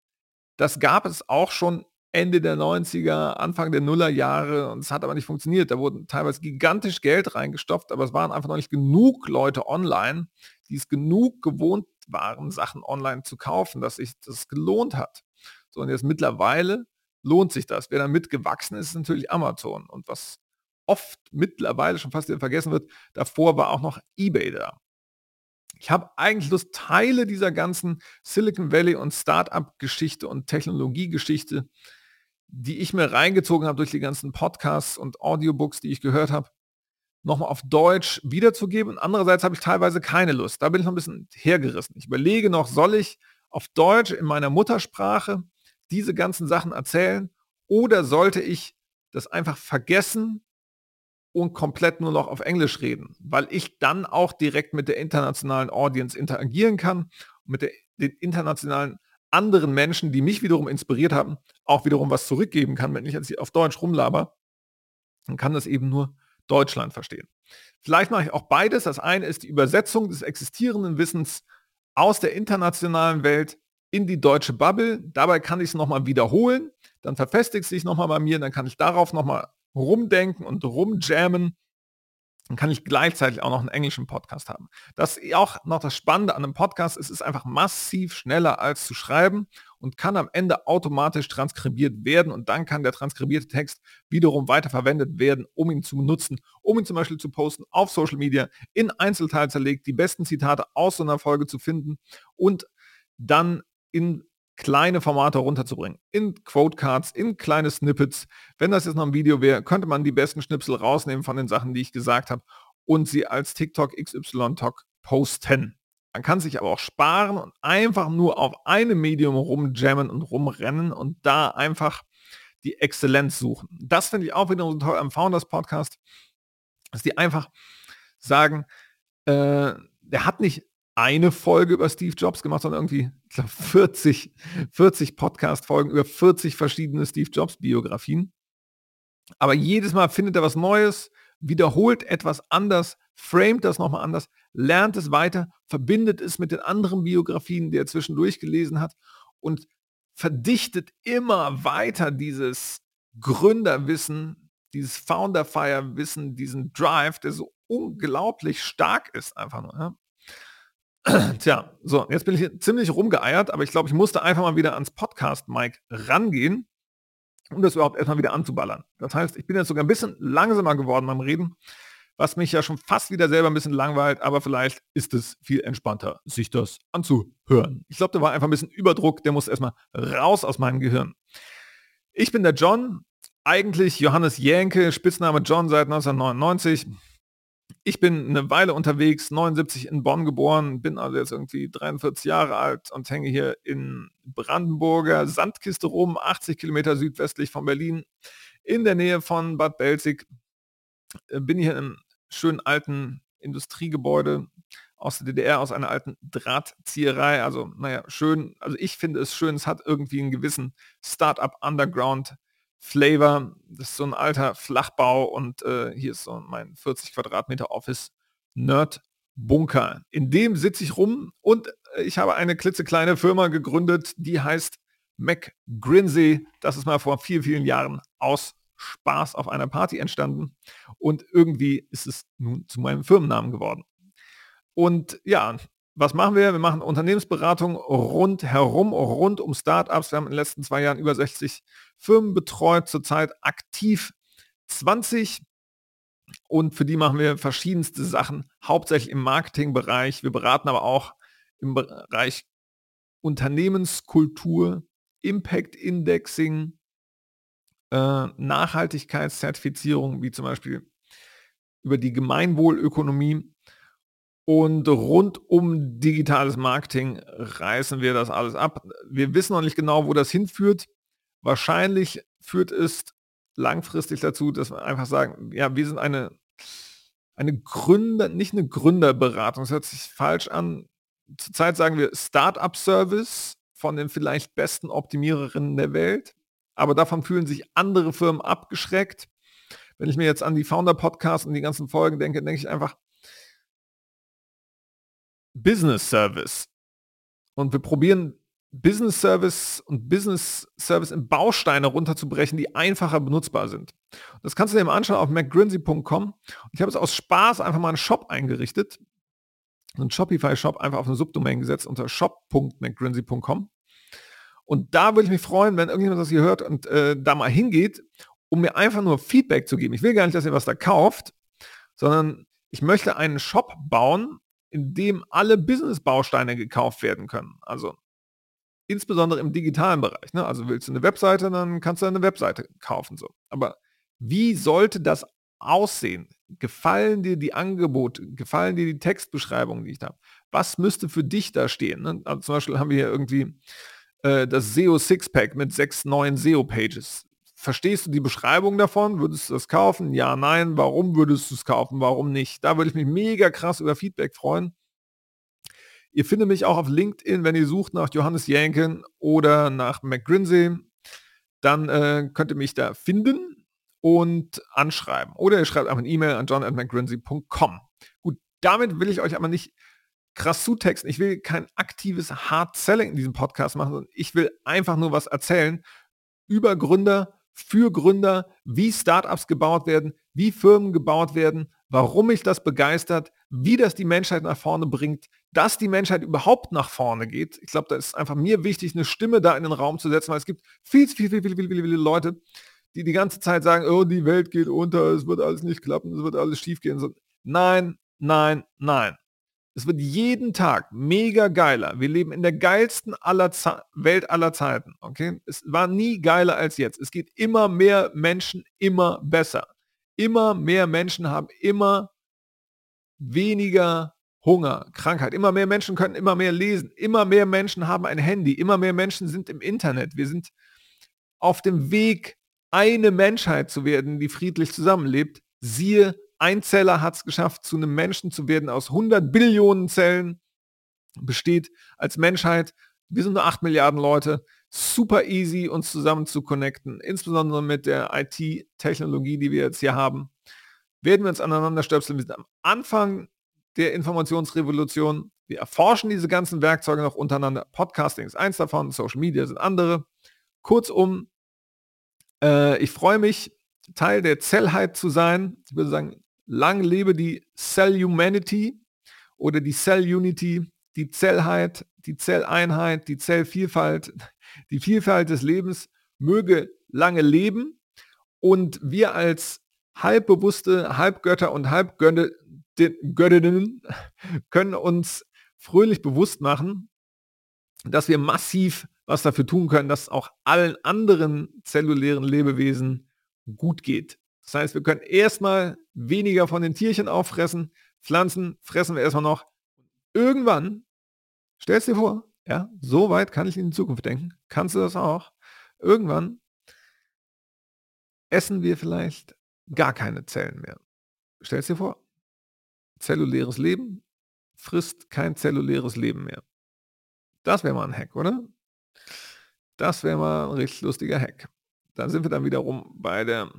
das gab es auch schon Ende der 90er, Anfang der Nullerjahre und es hat aber nicht funktioniert. Da wurden teilweise gigantisch Geld reingestopft, aber es waren einfach noch nicht genug Leute online, die es genug gewohnt waren, Sachen online zu kaufen, dass sich das gelohnt hat. So, und jetzt mittlerweile lohnt sich das. Wer damit gewachsen ist, ist natürlich Amazon. Und was oft mittlerweile schon fast wieder vergessen wird, davor war auch noch eBay da. Ich habe eigentlich Lust, Teile dieser ganzen Silicon Valley und Startup-Geschichte und Technologiegeschichte die ich mir reingezogen habe durch die ganzen Podcasts und Audiobooks, die ich gehört habe, nochmal auf Deutsch wiederzugeben. andererseits habe ich teilweise keine Lust. Da bin ich noch ein bisschen hergerissen. Ich überlege noch, soll ich auf Deutsch in meiner Muttersprache diese ganzen Sachen erzählen oder sollte ich das einfach vergessen und komplett nur noch auf Englisch reden, weil ich dann auch direkt mit der internationalen Audience interagieren kann, mit der, den internationalen anderen Menschen, die mich wiederum inspiriert haben, auch wiederum was zurückgeben kann, wenn ich jetzt auf Deutsch rumlaber, dann kann das eben nur Deutschland verstehen. Vielleicht mache ich auch beides. Das eine ist die Übersetzung des existierenden Wissens aus der internationalen Welt in die deutsche Bubble. Dabei kann ich es nochmal wiederholen. Dann verfestigt es sich nochmal bei mir. Dann kann ich darauf nochmal rumdenken und rumjammen dann kann ich gleichzeitig auch noch einen englischen Podcast haben. Das ist auch noch das Spannende an einem Podcast. Es ist einfach massiv schneller als zu schreiben und kann am Ende automatisch transkribiert werden und dann kann der transkribierte Text wiederum weiterverwendet werden, um ihn zu nutzen, um ihn zum Beispiel zu posten auf Social Media, in Einzelteil zerlegt, die besten Zitate aus so einer Folge zu finden und dann in kleine Formate runterzubringen. In Quotecards, in kleine Snippets. Wenn das jetzt noch ein Video wäre, könnte man die besten Schnipsel rausnehmen von den Sachen, die ich gesagt habe und sie als TikTok XY Talk posten. Man kann sich aber auch sparen und einfach nur auf einem Medium rumjammen und rumrennen und da einfach die Exzellenz suchen. Das finde ich auch wieder so toll am Founders Podcast, dass die einfach sagen, äh, der hat nicht eine Folge über Steve Jobs gemacht, sondern irgendwie ich glaub, 40, 40 Podcast-Folgen über 40 verschiedene Steve Jobs-Biografien. Aber jedes Mal findet er was Neues, wiederholt etwas anders, framet das nochmal anders, lernt es weiter, verbindet es mit den anderen Biografien, die er zwischendurch gelesen hat und verdichtet immer weiter dieses Gründerwissen, dieses Founder-Fire-Wissen, diesen Drive, der so unglaublich stark ist einfach nur. *clears throat* Tja, so, jetzt bin ich ziemlich rumgeeiert, aber ich glaube, ich musste einfach mal wieder ans Podcast-Mic rangehen, um das überhaupt erstmal wieder anzuballern. Das heißt, ich bin jetzt sogar ein bisschen langsamer geworden beim Reden, was mich ja schon fast wieder selber ein bisschen langweilt, aber vielleicht ist es viel entspannter, sich das anzuhören. Ich glaube, da war einfach ein bisschen Überdruck, der muss erstmal raus aus meinem Gehirn. Ich bin der John, eigentlich Johannes Jänke, Spitzname John seit 1999 ich bin eine Weile unterwegs, 79 in Bonn geboren, bin also jetzt irgendwie 43 Jahre alt und hänge hier in Brandenburger Sandkiste rum, 80 Kilometer südwestlich von Berlin, in der Nähe von Bad Belzig. Äh, bin hier im schönen alten Industriegebäude aus der DDR, aus einer alten Drahtzieherei. Also, naja, schön. Also ich finde es schön, es hat irgendwie einen gewissen Startup Underground Flavor. Das ist so ein alter Flachbau und äh, hier ist so mein 40 Quadratmeter Office Nerd Bunker. In dem sitze ich rum und äh, ich habe eine klitzekleine Firma gegründet, die heißt McGrinsey. Das ist mal vor vielen, vielen Jahren aus Spaß auf einer Party entstanden und irgendwie ist es nun zu meinem Firmennamen geworden. Und ja, was machen wir? Wir machen Unternehmensberatung rundherum, rund um Startups. Wir haben in den letzten zwei Jahren über 60 Firmen betreut, zurzeit aktiv 20 und für die machen wir verschiedenste Sachen, hauptsächlich im Marketingbereich. Wir beraten aber auch im Bereich Unternehmenskultur, Impact Indexing, äh, Nachhaltigkeitszertifizierung, wie zum Beispiel über die Gemeinwohlökonomie und rund um digitales Marketing reißen wir das alles ab. Wir wissen noch nicht genau, wo das hinführt. Wahrscheinlich führt es langfristig dazu, dass wir einfach sagen, ja, wir sind eine, eine Gründer, nicht eine Gründerberatung, das hört sich falsch an. Zurzeit sagen wir Startup-Service von den vielleicht besten Optimiererinnen der Welt, aber davon fühlen sich andere Firmen abgeschreckt. Wenn ich mir jetzt an die Founder-Podcasts und die ganzen Folgen denke, denke ich einfach, Business Service. Und wir probieren Business Service und Business Service in Bausteine runterzubrechen, die einfacher benutzbar sind. Das kannst du dir mal anschauen auf macgrinsey.com. Und ich habe es aus Spaß einfach mal einen Shop eingerichtet. Einen Shopify-Shop einfach auf eine Subdomain gesetzt unter shop.macgrinsey.com. Und da würde ich mich freuen, wenn irgendjemand das hier hört und äh, da mal hingeht, um mir einfach nur Feedback zu geben. Ich will gar nicht, dass ihr was da kauft, sondern ich möchte einen Shop bauen, in dem alle Business-Bausteine gekauft werden können. Also insbesondere im digitalen Bereich. Ne? Also willst du eine Webseite, dann kannst du eine Webseite kaufen. So. Aber wie sollte das aussehen? Gefallen dir die Angebote? Gefallen dir die Textbeschreibungen, die ich habe? Was müsste für dich da stehen? Ne? Also zum Beispiel haben wir hier irgendwie äh, das SEO Sixpack mit sechs neuen SEO-Pages verstehst du die Beschreibung davon? Würdest du das kaufen? Ja, nein. Warum würdest du es kaufen? Warum nicht? Da würde ich mich mega krass über Feedback freuen. Ihr findet mich auch auf LinkedIn, wenn ihr sucht nach Johannes Janken oder nach McGrinsey. Dann äh, könnt ihr mich da finden und anschreiben. Oder ihr schreibt einfach eine E-Mail an john.mcgrinsey.com. Gut, damit will ich euch aber nicht krass zutexten. Ich will kein aktives Hard Selling in diesem Podcast machen, sondern ich will einfach nur was erzählen über Gründer, für Gründer, wie Startups gebaut werden, wie Firmen gebaut werden, warum mich das begeistert, wie das die Menschheit nach vorne bringt, dass die Menschheit überhaupt nach vorne geht. Ich glaube, da ist einfach mir wichtig, eine Stimme da in den Raum zu setzen, weil es gibt viel, viel, viel, viel, viel, viel, viele Leute, die die ganze Zeit sagen, oh, die Welt geht unter, es wird alles nicht klappen, es wird alles schief gehen. nein, nein, nein. Es wird jeden Tag mega geiler. Wir leben in der geilsten aller Welt aller Zeiten. Okay? Es war nie geiler als jetzt. Es geht immer mehr Menschen immer besser. Immer mehr Menschen haben immer weniger Hunger, Krankheit. Immer mehr Menschen können immer mehr lesen. Immer mehr Menschen haben ein Handy. Immer mehr Menschen sind im Internet. Wir sind auf dem Weg, eine Menschheit zu werden, die friedlich zusammenlebt. Siehe ein Zeller hat es geschafft, zu einem Menschen zu werden aus 100 Billionen Zellen, besteht als Menschheit. Wir sind nur 8 Milliarden Leute. Super easy, uns zusammen zu connecten, insbesondere mit der IT-Technologie, die wir jetzt hier haben. Werden wir uns aneinander stöpseln. Wir sind am Anfang der Informationsrevolution. Wir erforschen diese ganzen Werkzeuge noch untereinander. Podcasting ist eins davon, Social Media sind andere. Kurzum, äh, ich freue mich, Teil der Zellheit zu sein. Ich würde sagen, lang lebe die Cell Humanity oder die Cell Unity, die Zellheit, die Zelleinheit, die Zellvielfalt, *laughs* die Vielfalt des Lebens möge lange leben und wir als halbbewusste Halbgötter und Halbgöttinnen *laughs* können uns fröhlich bewusst machen, dass wir massiv was dafür tun können, dass auch allen anderen zellulären Lebewesen gut geht. Das heißt, wir können erstmal weniger von den Tierchen auffressen, Pflanzen fressen wir erstmal noch. Irgendwann, stellst dir vor, ja, so weit kann ich in die Zukunft denken, kannst du das auch. Irgendwann essen wir vielleicht gar keine Zellen mehr. Stellst dir vor, zelluläres Leben frisst kein zelluläres Leben mehr. Das wäre mal ein Hack, oder? Das wäre mal ein richtig lustiger Hack. Dann sind wir dann wiederum bei der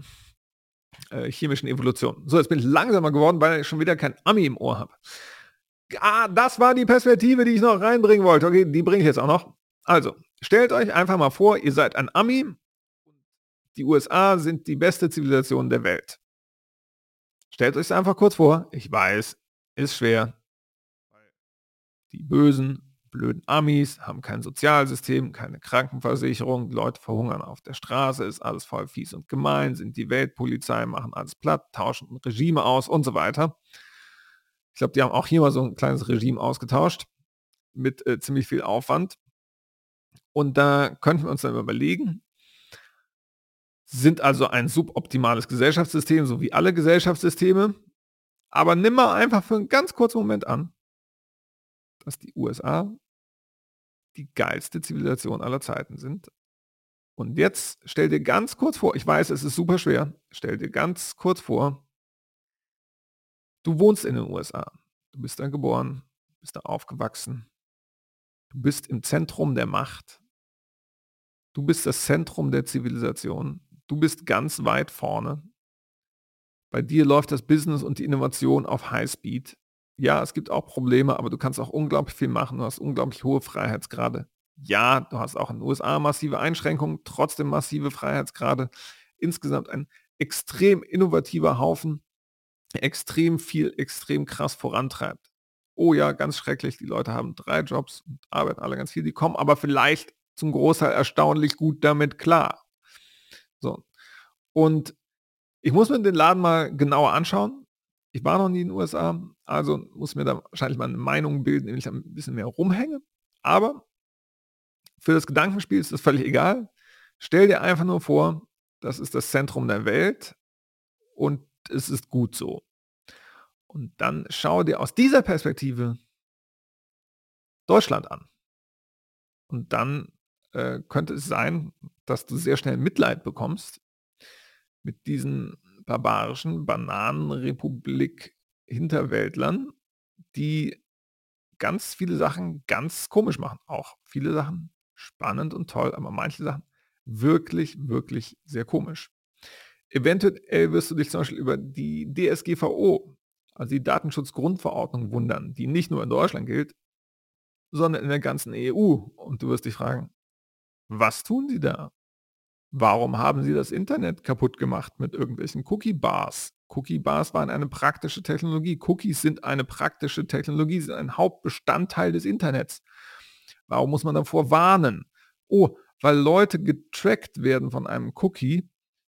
äh, chemischen Evolution. So, jetzt bin ich langsamer geworden, weil ich schon wieder kein Ami im Ohr habe. Ah, das war die Perspektive, die ich noch reinbringen wollte. Okay, die bringe ich jetzt auch noch. Also, stellt euch einfach mal vor, ihr seid ein Ami. Die USA sind die beste Zivilisation der Welt. Stellt euch einfach kurz vor. Ich weiß, ist schwer. Die Bösen blöden Amis, haben kein Sozialsystem, keine Krankenversicherung, Leute verhungern auf der Straße, ist alles voll fies und gemein, sind die Weltpolizei, machen alles platt, tauschen Regime aus und so weiter. Ich glaube, die haben auch hier mal so ein kleines Regime ausgetauscht mit äh, ziemlich viel Aufwand. Und da könnten wir uns dann überlegen, sind also ein suboptimales Gesellschaftssystem, so wie alle Gesellschaftssysteme. Aber nimm mal einfach für einen ganz kurzen Moment an, dass die USA die geilste Zivilisation aller Zeiten sind. Und jetzt stell dir ganz kurz vor, ich weiß, es ist super schwer, stell dir ganz kurz vor, du wohnst in den USA, du bist da geboren, bist da aufgewachsen, du bist im Zentrum der Macht, du bist das Zentrum der Zivilisation, du bist ganz weit vorne. Bei dir läuft das Business und die Innovation auf Highspeed ja, es gibt auch Probleme, aber du kannst auch unglaublich viel machen. Du hast unglaublich hohe Freiheitsgrade. Ja, du hast auch in den USA massive Einschränkungen, trotzdem massive Freiheitsgrade. Insgesamt ein extrem innovativer Haufen, extrem viel, extrem krass vorantreibt. Oh ja, ganz schrecklich, die Leute haben drei Jobs und arbeiten alle ganz viel, die kommen aber vielleicht zum Großteil erstaunlich gut damit klar. So. Und ich muss mir den Laden mal genauer anschauen. Ich war noch nie in den USA, also muss mir da wahrscheinlich mal eine Meinung bilden, wenn ich ein bisschen mehr rumhänge. Aber für das Gedankenspiel ist das völlig egal. Stell dir einfach nur vor, das ist das Zentrum der Welt und es ist gut so. Und dann schau dir aus dieser Perspektive Deutschland an. Und dann äh, könnte es sein, dass du sehr schnell Mitleid bekommst mit diesen barbarischen Bananenrepublik Hinterwäldlern, die ganz viele Sachen ganz komisch machen. Auch viele Sachen spannend und toll, aber manche Sachen wirklich, wirklich sehr komisch. Eventuell wirst du dich zum Beispiel über die DSGVO, also die Datenschutzgrundverordnung, wundern, die nicht nur in Deutschland gilt, sondern in der ganzen EU. Und du wirst dich fragen, was tun sie da? Warum haben sie das Internet kaputt gemacht mit irgendwelchen Cookie-Bars? Cookie-Bars waren eine praktische Technologie. Cookies sind eine praktische Technologie, sind ein Hauptbestandteil des Internets. Warum muss man davor warnen? Oh, weil Leute getrackt werden von einem Cookie,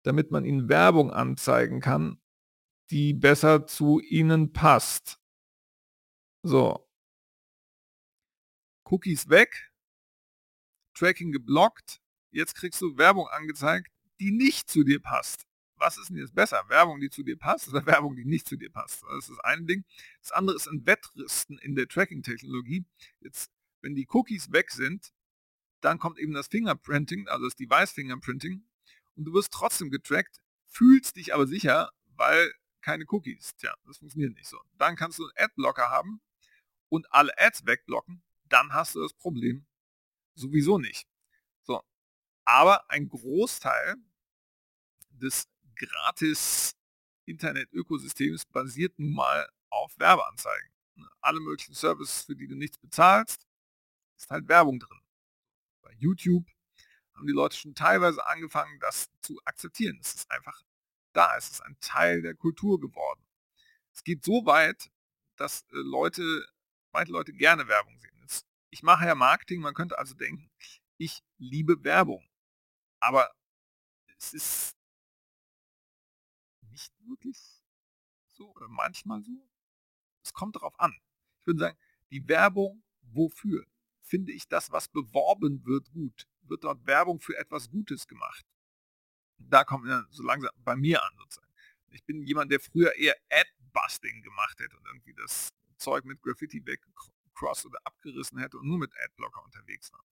damit man ihnen Werbung anzeigen kann, die besser zu ihnen passt. So. Cookies weg, Tracking geblockt, jetzt kriegst du Werbung angezeigt, die nicht zu dir passt. Was ist denn jetzt besser? Werbung, die zu dir passt oder Werbung, die nicht zu dir passt? Das ist eine Ding. Das andere ist ein Wettrüsten in der Tracking-Technologie. Jetzt, wenn die Cookies weg sind, dann kommt eben das Fingerprinting, also das Device-Fingerprinting und du wirst trotzdem getrackt, fühlst dich aber sicher, weil keine Cookies. Tja, das funktioniert nicht so. Dann kannst du einen Adblocker haben und alle Ads wegblocken, dann hast du das Problem sowieso nicht. Aber ein Großteil des gratis Internet-Ökosystems basiert nun mal auf Werbeanzeigen. Alle möglichen Services, für die du nichts bezahlst, ist halt Werbung drin. Bei YouTube haben die Leute schon teilweise angefangen, das zu akzeptieren. Es ist einfach da, es ist ein Teil der Kultur geworden. Es geht so weit, dass äh, Leute, manche Leute gerne Werbung sehen. Ich mache ja Marketing, man könnte also denken, ich liebe Werbung. Aber es ist nicht wirklich so oder manchmal so. Es kommt darauf an. Ich würde sagen, die Werbung wofür? Finde ich das, was beworben wird, gut? Wird dort Werbung für etwas Gutes gemacht? Da kommt ja so langsam bei mir an sozusagen. Ich bin jemand, der früher eher Ad-Busting gemacht hätte und irgendwie das Zeug mit Graffiti weggecrossed oder abgerissen hätte und nur mit Adblocker unterwegs war.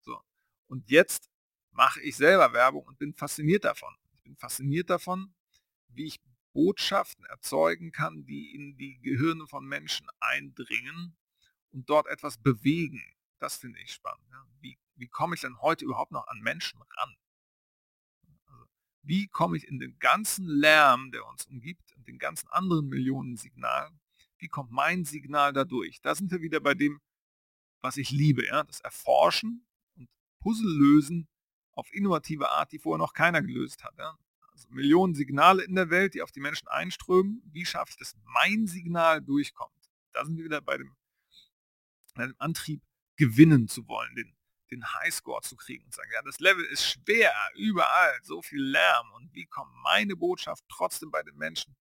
So. Und jetzt mache ich selber Werbung und bin fasziniert davon. Ich bin fasziniert davon, wie ich Botschaften erzeugen kann, die in die Gehirne von Menschen eindringen und dort etwas bewegen. Das finde ich spannend. Ja. Wie, wie komme ich denn heute überhaupt noch an Menschen ran? Also, wie komme ich in den ganzen Lärm, der uns umgibt und den ganzen anderen Millionen Signalen, wie kommt mein Signal dadurch? Da sind wir wieder bei dem, was ich liebe, ja? das Erforschen und Puzzle lösen auf innovative Art, die vorher noch keiner gelöst hat. Ja? also Millionen Signale in der Welt, die auf die Menschen einströmen. Wie schaffe ich, dass mein Signal durchkommt? Da sind wir wieder bei dem, bei dem Antrieb, gewinnen zu wollen, den, den Highscore zu kriegen und sagen, ja, das Level ist schwer, überall, so viel Lärm. Und wie kommt meine Botschaft trotzdem bei den Menschen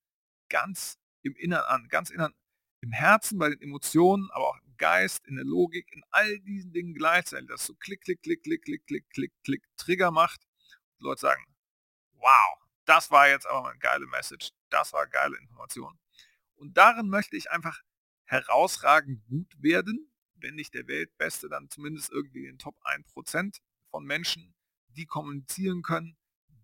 ganz im Innern an, ganz innern, im Herzen, bei den Emotionen, aber auch im Geist, in der Logik, in all diesen Dingen gleichzeitig, dass so klick, klick, klick, klick, klick, klick, klick, klick Trigger macht. Und Leute sagen, wow, das war jetzt aber eine geile Message, das war geile Information. Und darin möchte ich einfach herausragend gut werden, wenn nicht der Weltbeste, dann zumindest irgendwie den Top 1% von Menschen, die kommunizieren können,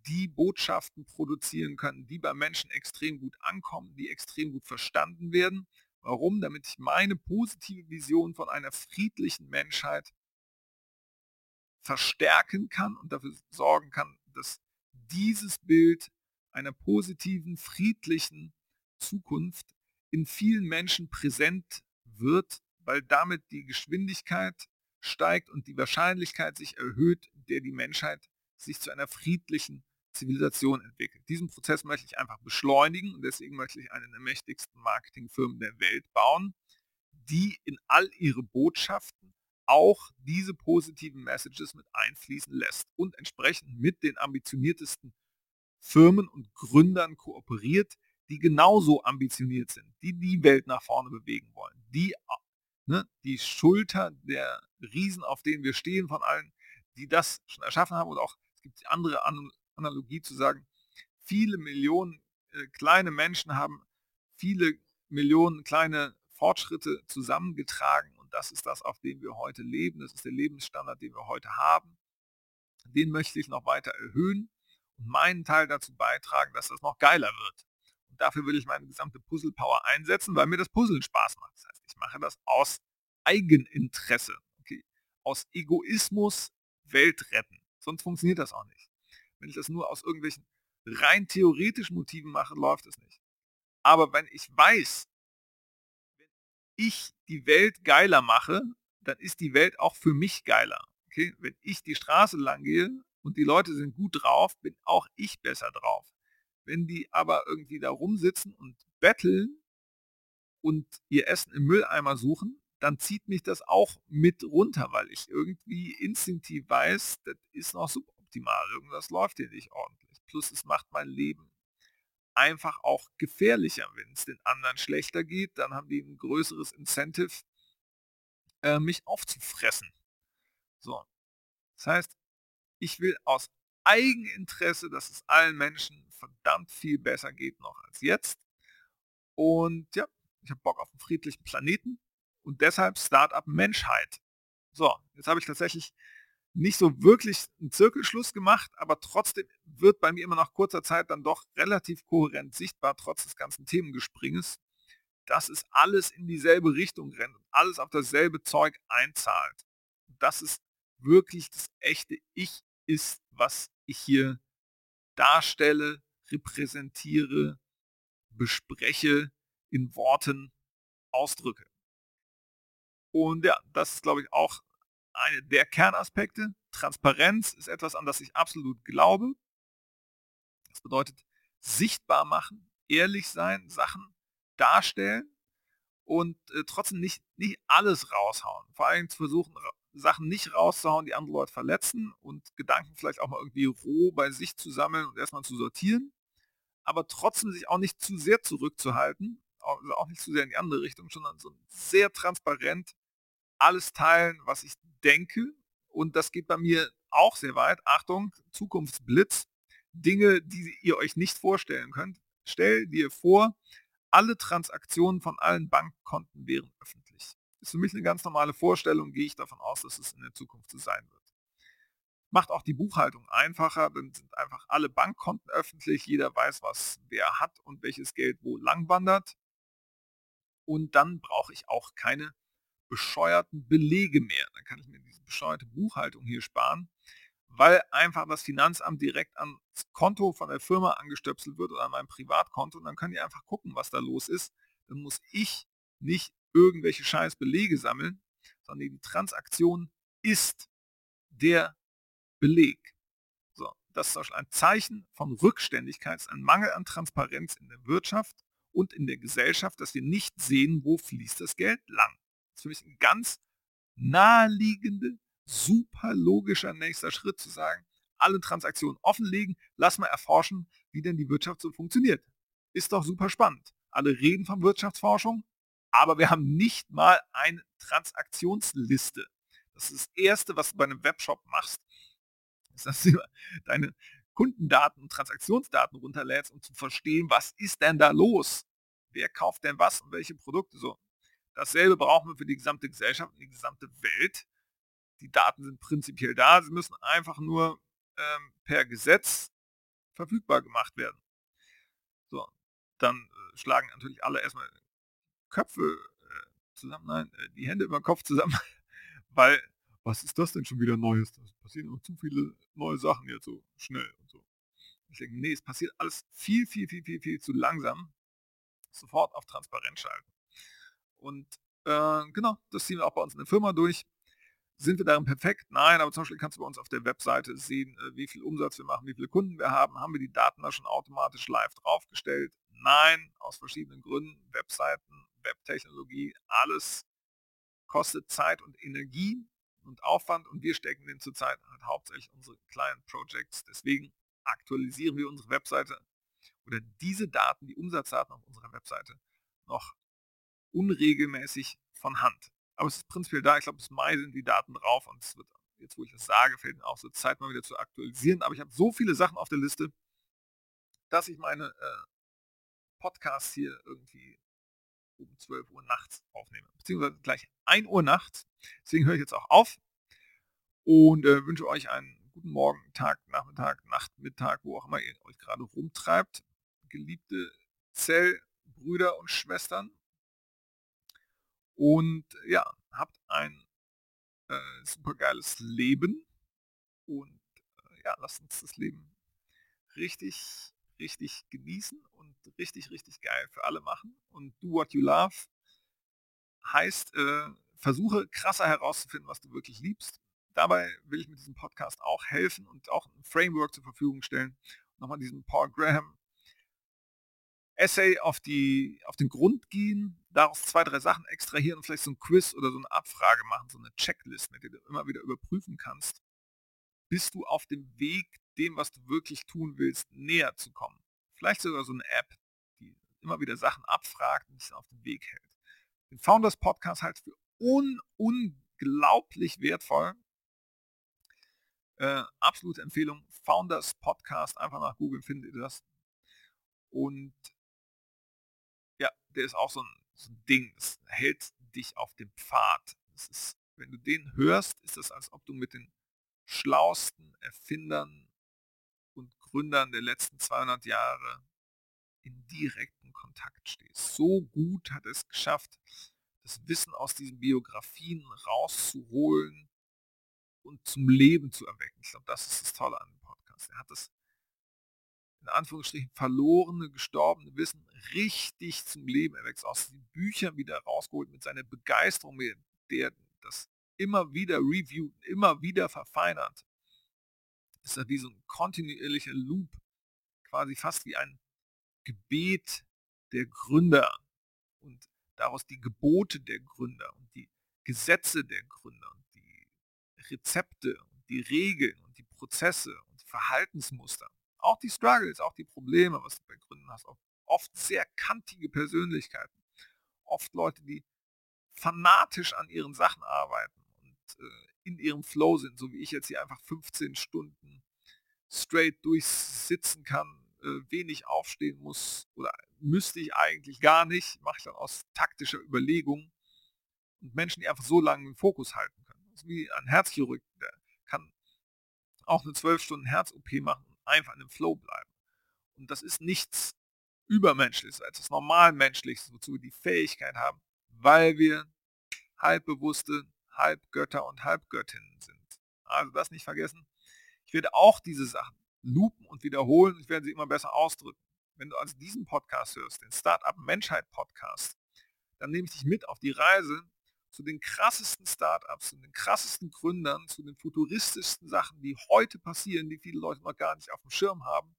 die Botschaften produzieren können, die bei Menschen extrem gut ankommen, die extrem gut verstanden werden Warum? Damit ich meine positive Vision von einer friedlichen Menschheit verstärken kann und dafür sorgen kann, dass dieses Bild einer positiven, friedlichen Zukunft in vielen Menschen präsent wird, weil damit die Geschwindigkeit steigt und die Wahrscheinlichkeit sich erhöht, der die Menschheit sich zu einer friedlichen Zivilisation entwickelt. Diesen Prozess möchte ich einfach beschleunigen und deswegen möchte ich eine der mächtigsten Marketingfirmen der Welt bauen, die in all ihre Botschaften auch diese positiven Messages mit einfließen lässt und entsprechend mit den ambitioniertesten Firmen und Gründern kooperiert, die genauso ambitioniert sind, die die Welt nach vorne bewegen wollen, die ne, die Schulter der Riesen, auf denen wir stehen von allen, die das schon erschaffen haben und auch es gibt andere Analogie zu sagen, viele Millionen äh, kleine Menschen haben viele Millionen kleine Fortschritte zusammengetragen und das ist das, auf dem wir heute leben. Das ist der Lebensstandard, den wir heute haben. Den möchte ich noch weiter erhöhen und meinen Teil dazu beitragen, dass das noch geiler wird. Und dafür will ich meine gesamte Puzzle-Power einsetzen, weil mir das Puzzeln Spaß macht. Das heißt, ich mache das aus Eigeninteresse, okay, aus Egoismus Welt retten. Sonst funktioniert das auch nicht. Wenn ich das nur aus irgendwelchen rein theoretischen Motiven mache, läuft es nicht. Aber wenn ich weiß, wenn ich die Welt geiler mache, dann ist die Welt auch für mich geiler. Okay? Wenn ich die Straße lang gehe und die Leute sind gut drauf, bin auch ich besser drauf. Wenn die aber irgendwie da rumsitzen und betteln und ihr Essen im Mülleimer suchen, dann zieht mich das auch mit runter, weil ich irgendwie instinktiv weiß, das ist noch suboptimal, irgendwas läuft hier nicht ordentlich. Plus es macht mein Leben einfach auch gefährlicher. Wenn es den anderen schlechter geht, dann haben die ein größeres Incentive, äh, mich aufzufressen. So. Das heißt, ich will aus Eigeninteresse, dass es allen Menschen verdammt viel besser geht noch als jetzt. Und ja, ich habe Bock auf einen friedlichen Planeten und deshalb Startup Menschheit. So, jetzt habe ich tatsächlich nicht so wirklich einen Zirkelschluss gemacht, aber trotzdem wird bei mir immer nach kurzer Zeit dann doch relativ kohärent sichtbar, trotz des ganzen Themengespringes, dass es alles in dieselbe Richtung rennt und alles auf dasselbe Zeug einzahlt. Das ist wirklich das echte Ich ist, was ich hier darstelle, repräsentiere, bespreche, in Worten ausdrücke. Und ja, das ist, glaube ich, auch eine der Kernaspekte. Transparenz ist etwas, an das ich absolut glaube. Das bedeutet sichtbar machen, ehrlich sein, Sachen darstellen und äh, trotzdem nicht, nicht alles raushauen. Vor allem zu versuchen, Sachen nicht rauszuhauen, die andere Leute verletzen und Gedanken vielleicht auch mal irgendwie roh bei sich zu sammeln und erstmal zu sortieren, aber trotzdem sich auch nicht zu sehr zurückzuhalten, also auch nicht zu sehr in die andere Richtung, sondern so sehr transparent alles teilen, was ich denke. Und das geht bei mir auch sehr weit. Achtung, Zukunftsblitz. Dinge, die ihr euch nicht vorstellen könnt. Stell dir vor, alle Transaktionen von allen Bankkonten wären öffentlich. Ist für mich eine ganz normale Vorstellung, gehe ich davon aus, dass es in der Zukunft so sein wird. Macht auch die Buchhaltung einfacher, dann sind einfach alle Bankkonten öffentlich, jeder weiß, was wer hat und welches Geld wo lang wandert. Und dann brauche ich auch keine bescheuerten Belege mehr. Dann kann ich mir diese bescheuerte Buchhaltung hier sparen, weil einfach das Finanzamt direkt ans Konto von der Firma angestöpselt wird oder an mein Privatkonto und dann können die einfach gucken, was da los ist. Dann muss ich nicht irgendwelche scheiß Belege sammeln, sondern die Transaktion ist der Beleg. So, das ist zum ein Zeichen von Rückständigkeit, ein Mangel an Transparenz in der Wirtschaft und in der Gesellschaft, dass wir nicht sehen, wo fließt das Geld lang für mich ein ganz naheliegende, super logischer nächster Schritt zu sagen, alle Transaktionen offenlegen, lass mal erforschen, wie denn die Wirtschaft so funktioniert. Ist doch super spannend. Alle reden von Wirtschaftsforschung, aber wir haben nicht mal eine Transaktionsliste. Das ist das Erste, was du bei einem Webshop machst, ist, dass du *laughs* deine Kundendaten und Transaktionsdaten runterlädst, um zu verstehen, was ist denn da los? Wer kauft denn was und welche Produkte? So, Dasselbe brauchen wir für die gesamte Gesellschaft und die gesamte Welt. Die Daten sind prinzipiell da, sie müssen einfach nur ähm, per Gesetz verfügbar gemacht werden. So, dann äh, schlagen natürlich alle erstmal Köpfe äh, zusammen, nein, äh, die Hände über den Kopf zusammen, *laughs* weil was ist das denn schon wieder Neues? Es passieren immer zu viele neue Sachen jetzt so schnell und so. Ich denke, nee, es passiert alles viel, viel, viel, viel, viel zu langsam. Sofort auf Transparenz schalten. Und äh, genau, das ziehen wir auch bei uns in der Firma durch. Sind wir darin perfekt? Nein, aber zum Beispiel kannst du bei uns auf der Webseite sehen, äh, wie viel Umsatz wir machen, wie viele Kunden wir haben. Haben wir die Daten da schon automatisch live draufgestellt? Nein, aus verschiedenen Gründen. Webseiten, Webtechnologie, alles kostet Zeit und Energie und Aufwand und wir stecken den zurzeit halt hauptsächlich unsere kleinen Projects. Deswegen aktualisieren wir unsere Webseite oder diese Daten, die Umsatzdaten auf unserer Webseite noch unregelmäßig von Hand. Aber es ist prinzipiell da. Ich glaube, bis Mai sind die Daten drauf und es wird, jetzt wo ich das sage, fällt mir auch so Zeit mal wieder zu aktualisieren. Aber ich habe so viele Sachen auf der Liste, dass ich meine äh, Podcasts hier irgendwie um 12 Uhr nachts aufnehme. Beziehungsweise gleich 1 Uhr nachts. Deswegen höre ich jetzt auch auf und äh, wünsche euch einen guten Morgen, Tag, Nachmittag, Nacht, Mittag, wo auch immer ihr euch gerade rumtreibt. Geliebte Zellbrüder und Schwestern. Und ja, habt ein äh, super geiles Leben und äh, ja, lasst uns das Leben richtig, richtig genießen und richtig, richtig geil für alle machen. Und do what you love heißt, äh, versuche krasser herauszufinden, was du wirklich liebst. Dabei will ich mit diesem Podcast auch helfen und auch ein Framework zur Verfügung stellen. Nochmal diesen Paul Graham Essay auf, die, auf den Grund gehen, daraus zwei, drei Sachen extrahieren und vielleicht so ein Quiz oder so eine Abfrage machen, so eine Checklist, mit der du immer wieder überprüfen kannst, bist du auf dem Weg, dem, was du wirklich tun willst, näher zu kommen. Vielleicht sogar so eine App, die immer wieder Sachen abfragt und dich auf den Weg hält. Den Founders Podcast halte ich für un unglaublich wertvoll. Äh, absolute Empfehlung. Founders Podcast, einfach nach Google findet ihr das. Und der ist auch so ein, so ein Ding, das hält dich auf dem Pfad. Ist, wenn du den hörst, ist das, als ob du mit den schlausten Erfindern und Gründern der letzten 200 Jahre in direkten Kontakt stehst. So gut hat es geschafft, das Wissen aus diesen Biografien rauszuholen und zum Leben zu erwecken. Ich glaube, das ist das Tolle an dem Podcast. Er hat das in Anführungsstrichen verlorene, gestorbene Wissen richtig zum Leben erweckt, aus den Büchern wieder rausgeholt mit seiner Begeisterung, der das immer wieder reviewt, immer wieder verfeinert. Ist ja wie so ein kontinuierlicher Loop, quasi fast wie ein Gebet der Gründer. Und daraus die Gebote der Gründer und die Gesetze der Gründer und die Rezepte und die Regeln und die Prozesse und Verhaltensmuster. Auch die Struggles, auch die Probleme, was du bei Gründen hast. Oft sehr kantige Persönlichkeiten. Oft Leute, die fanatisch an ihren Sachen arbeiten und äh, in ihrem Flow sind, so wie ich jetzt hier einfach 15 Stunden straight durchsitzen kann, äh, wenig aufstehen muss oder müsste ich eigentlich gar nicht, mache ich dann aus taktischer Überlegung und Menschen, die einfach so lange den Fokus halten können. Das ist wie ein Herzchirurg, der kann auch eine 12 Stunden Herz-OP machen und einfach in dem Flow bleiben. Und das ist nichts Übermenschliches, etwas Normalmenschliches, wozu wir die Fähigkeit haben, weil wir halbbewusste Halbgötter und Halbgöttinnen sind. Also das nicht vergessen. Ich werde auch diese Sachen lupen und wiederholen. Ich werde sie immer besser ausdrücken. Wenn du also diesen Podcast hörst, den Startup Menschheit Podcast, dann nehme ich dich mit auf die Reise zu den krassesten Startups, zu den krassesten Gründern, zu den futuristischsten Sachen, die heute passieren, die viele Leute noch gar nicht auf dem Schirm haben.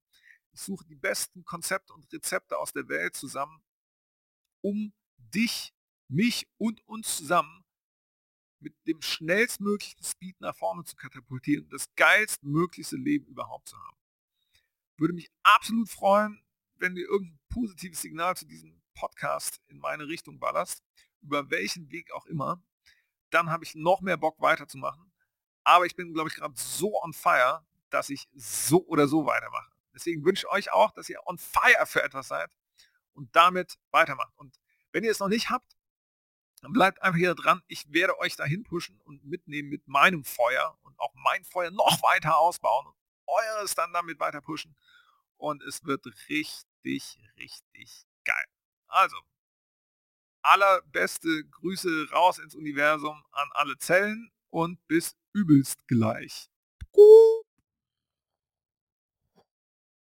Ich suche die besten Konzepte und Rezepte aus der Welt zusammen, um dich, mich und uns zusammen mit dem schnellstmöglichen Speed nach vorne zu katapultieren das geilstmöglichste Leben überhaupt zu haben. Würde mich absolut freuen, wenn du irgendein positives Signal zu diesem Podcast in meine Richtung ballerst, über welchen Weg auch immer, dann habe ich noch mehr Bock weiterzumachen. Aber ich bin, glaube ich, gerade so on fire, dass ich so oder so weitermache. Deswegen wünsche ich euch auch, dass ihr on fire für etwas seid und damit weitermacht. Und wenn ihr es noch nicht habt, dann bleibt einfach hier dran. Ich werde euch dahin pushen und mitnehmen mit meinem Feuer und auch mein Feuer noch weiter ausbauen und eures dann damit weiter pushen. Und es wird richtig, richtig geil. Also, allerbeste Grüße raus ins Universum an alle Zellen und bis übelst gleich. Gut.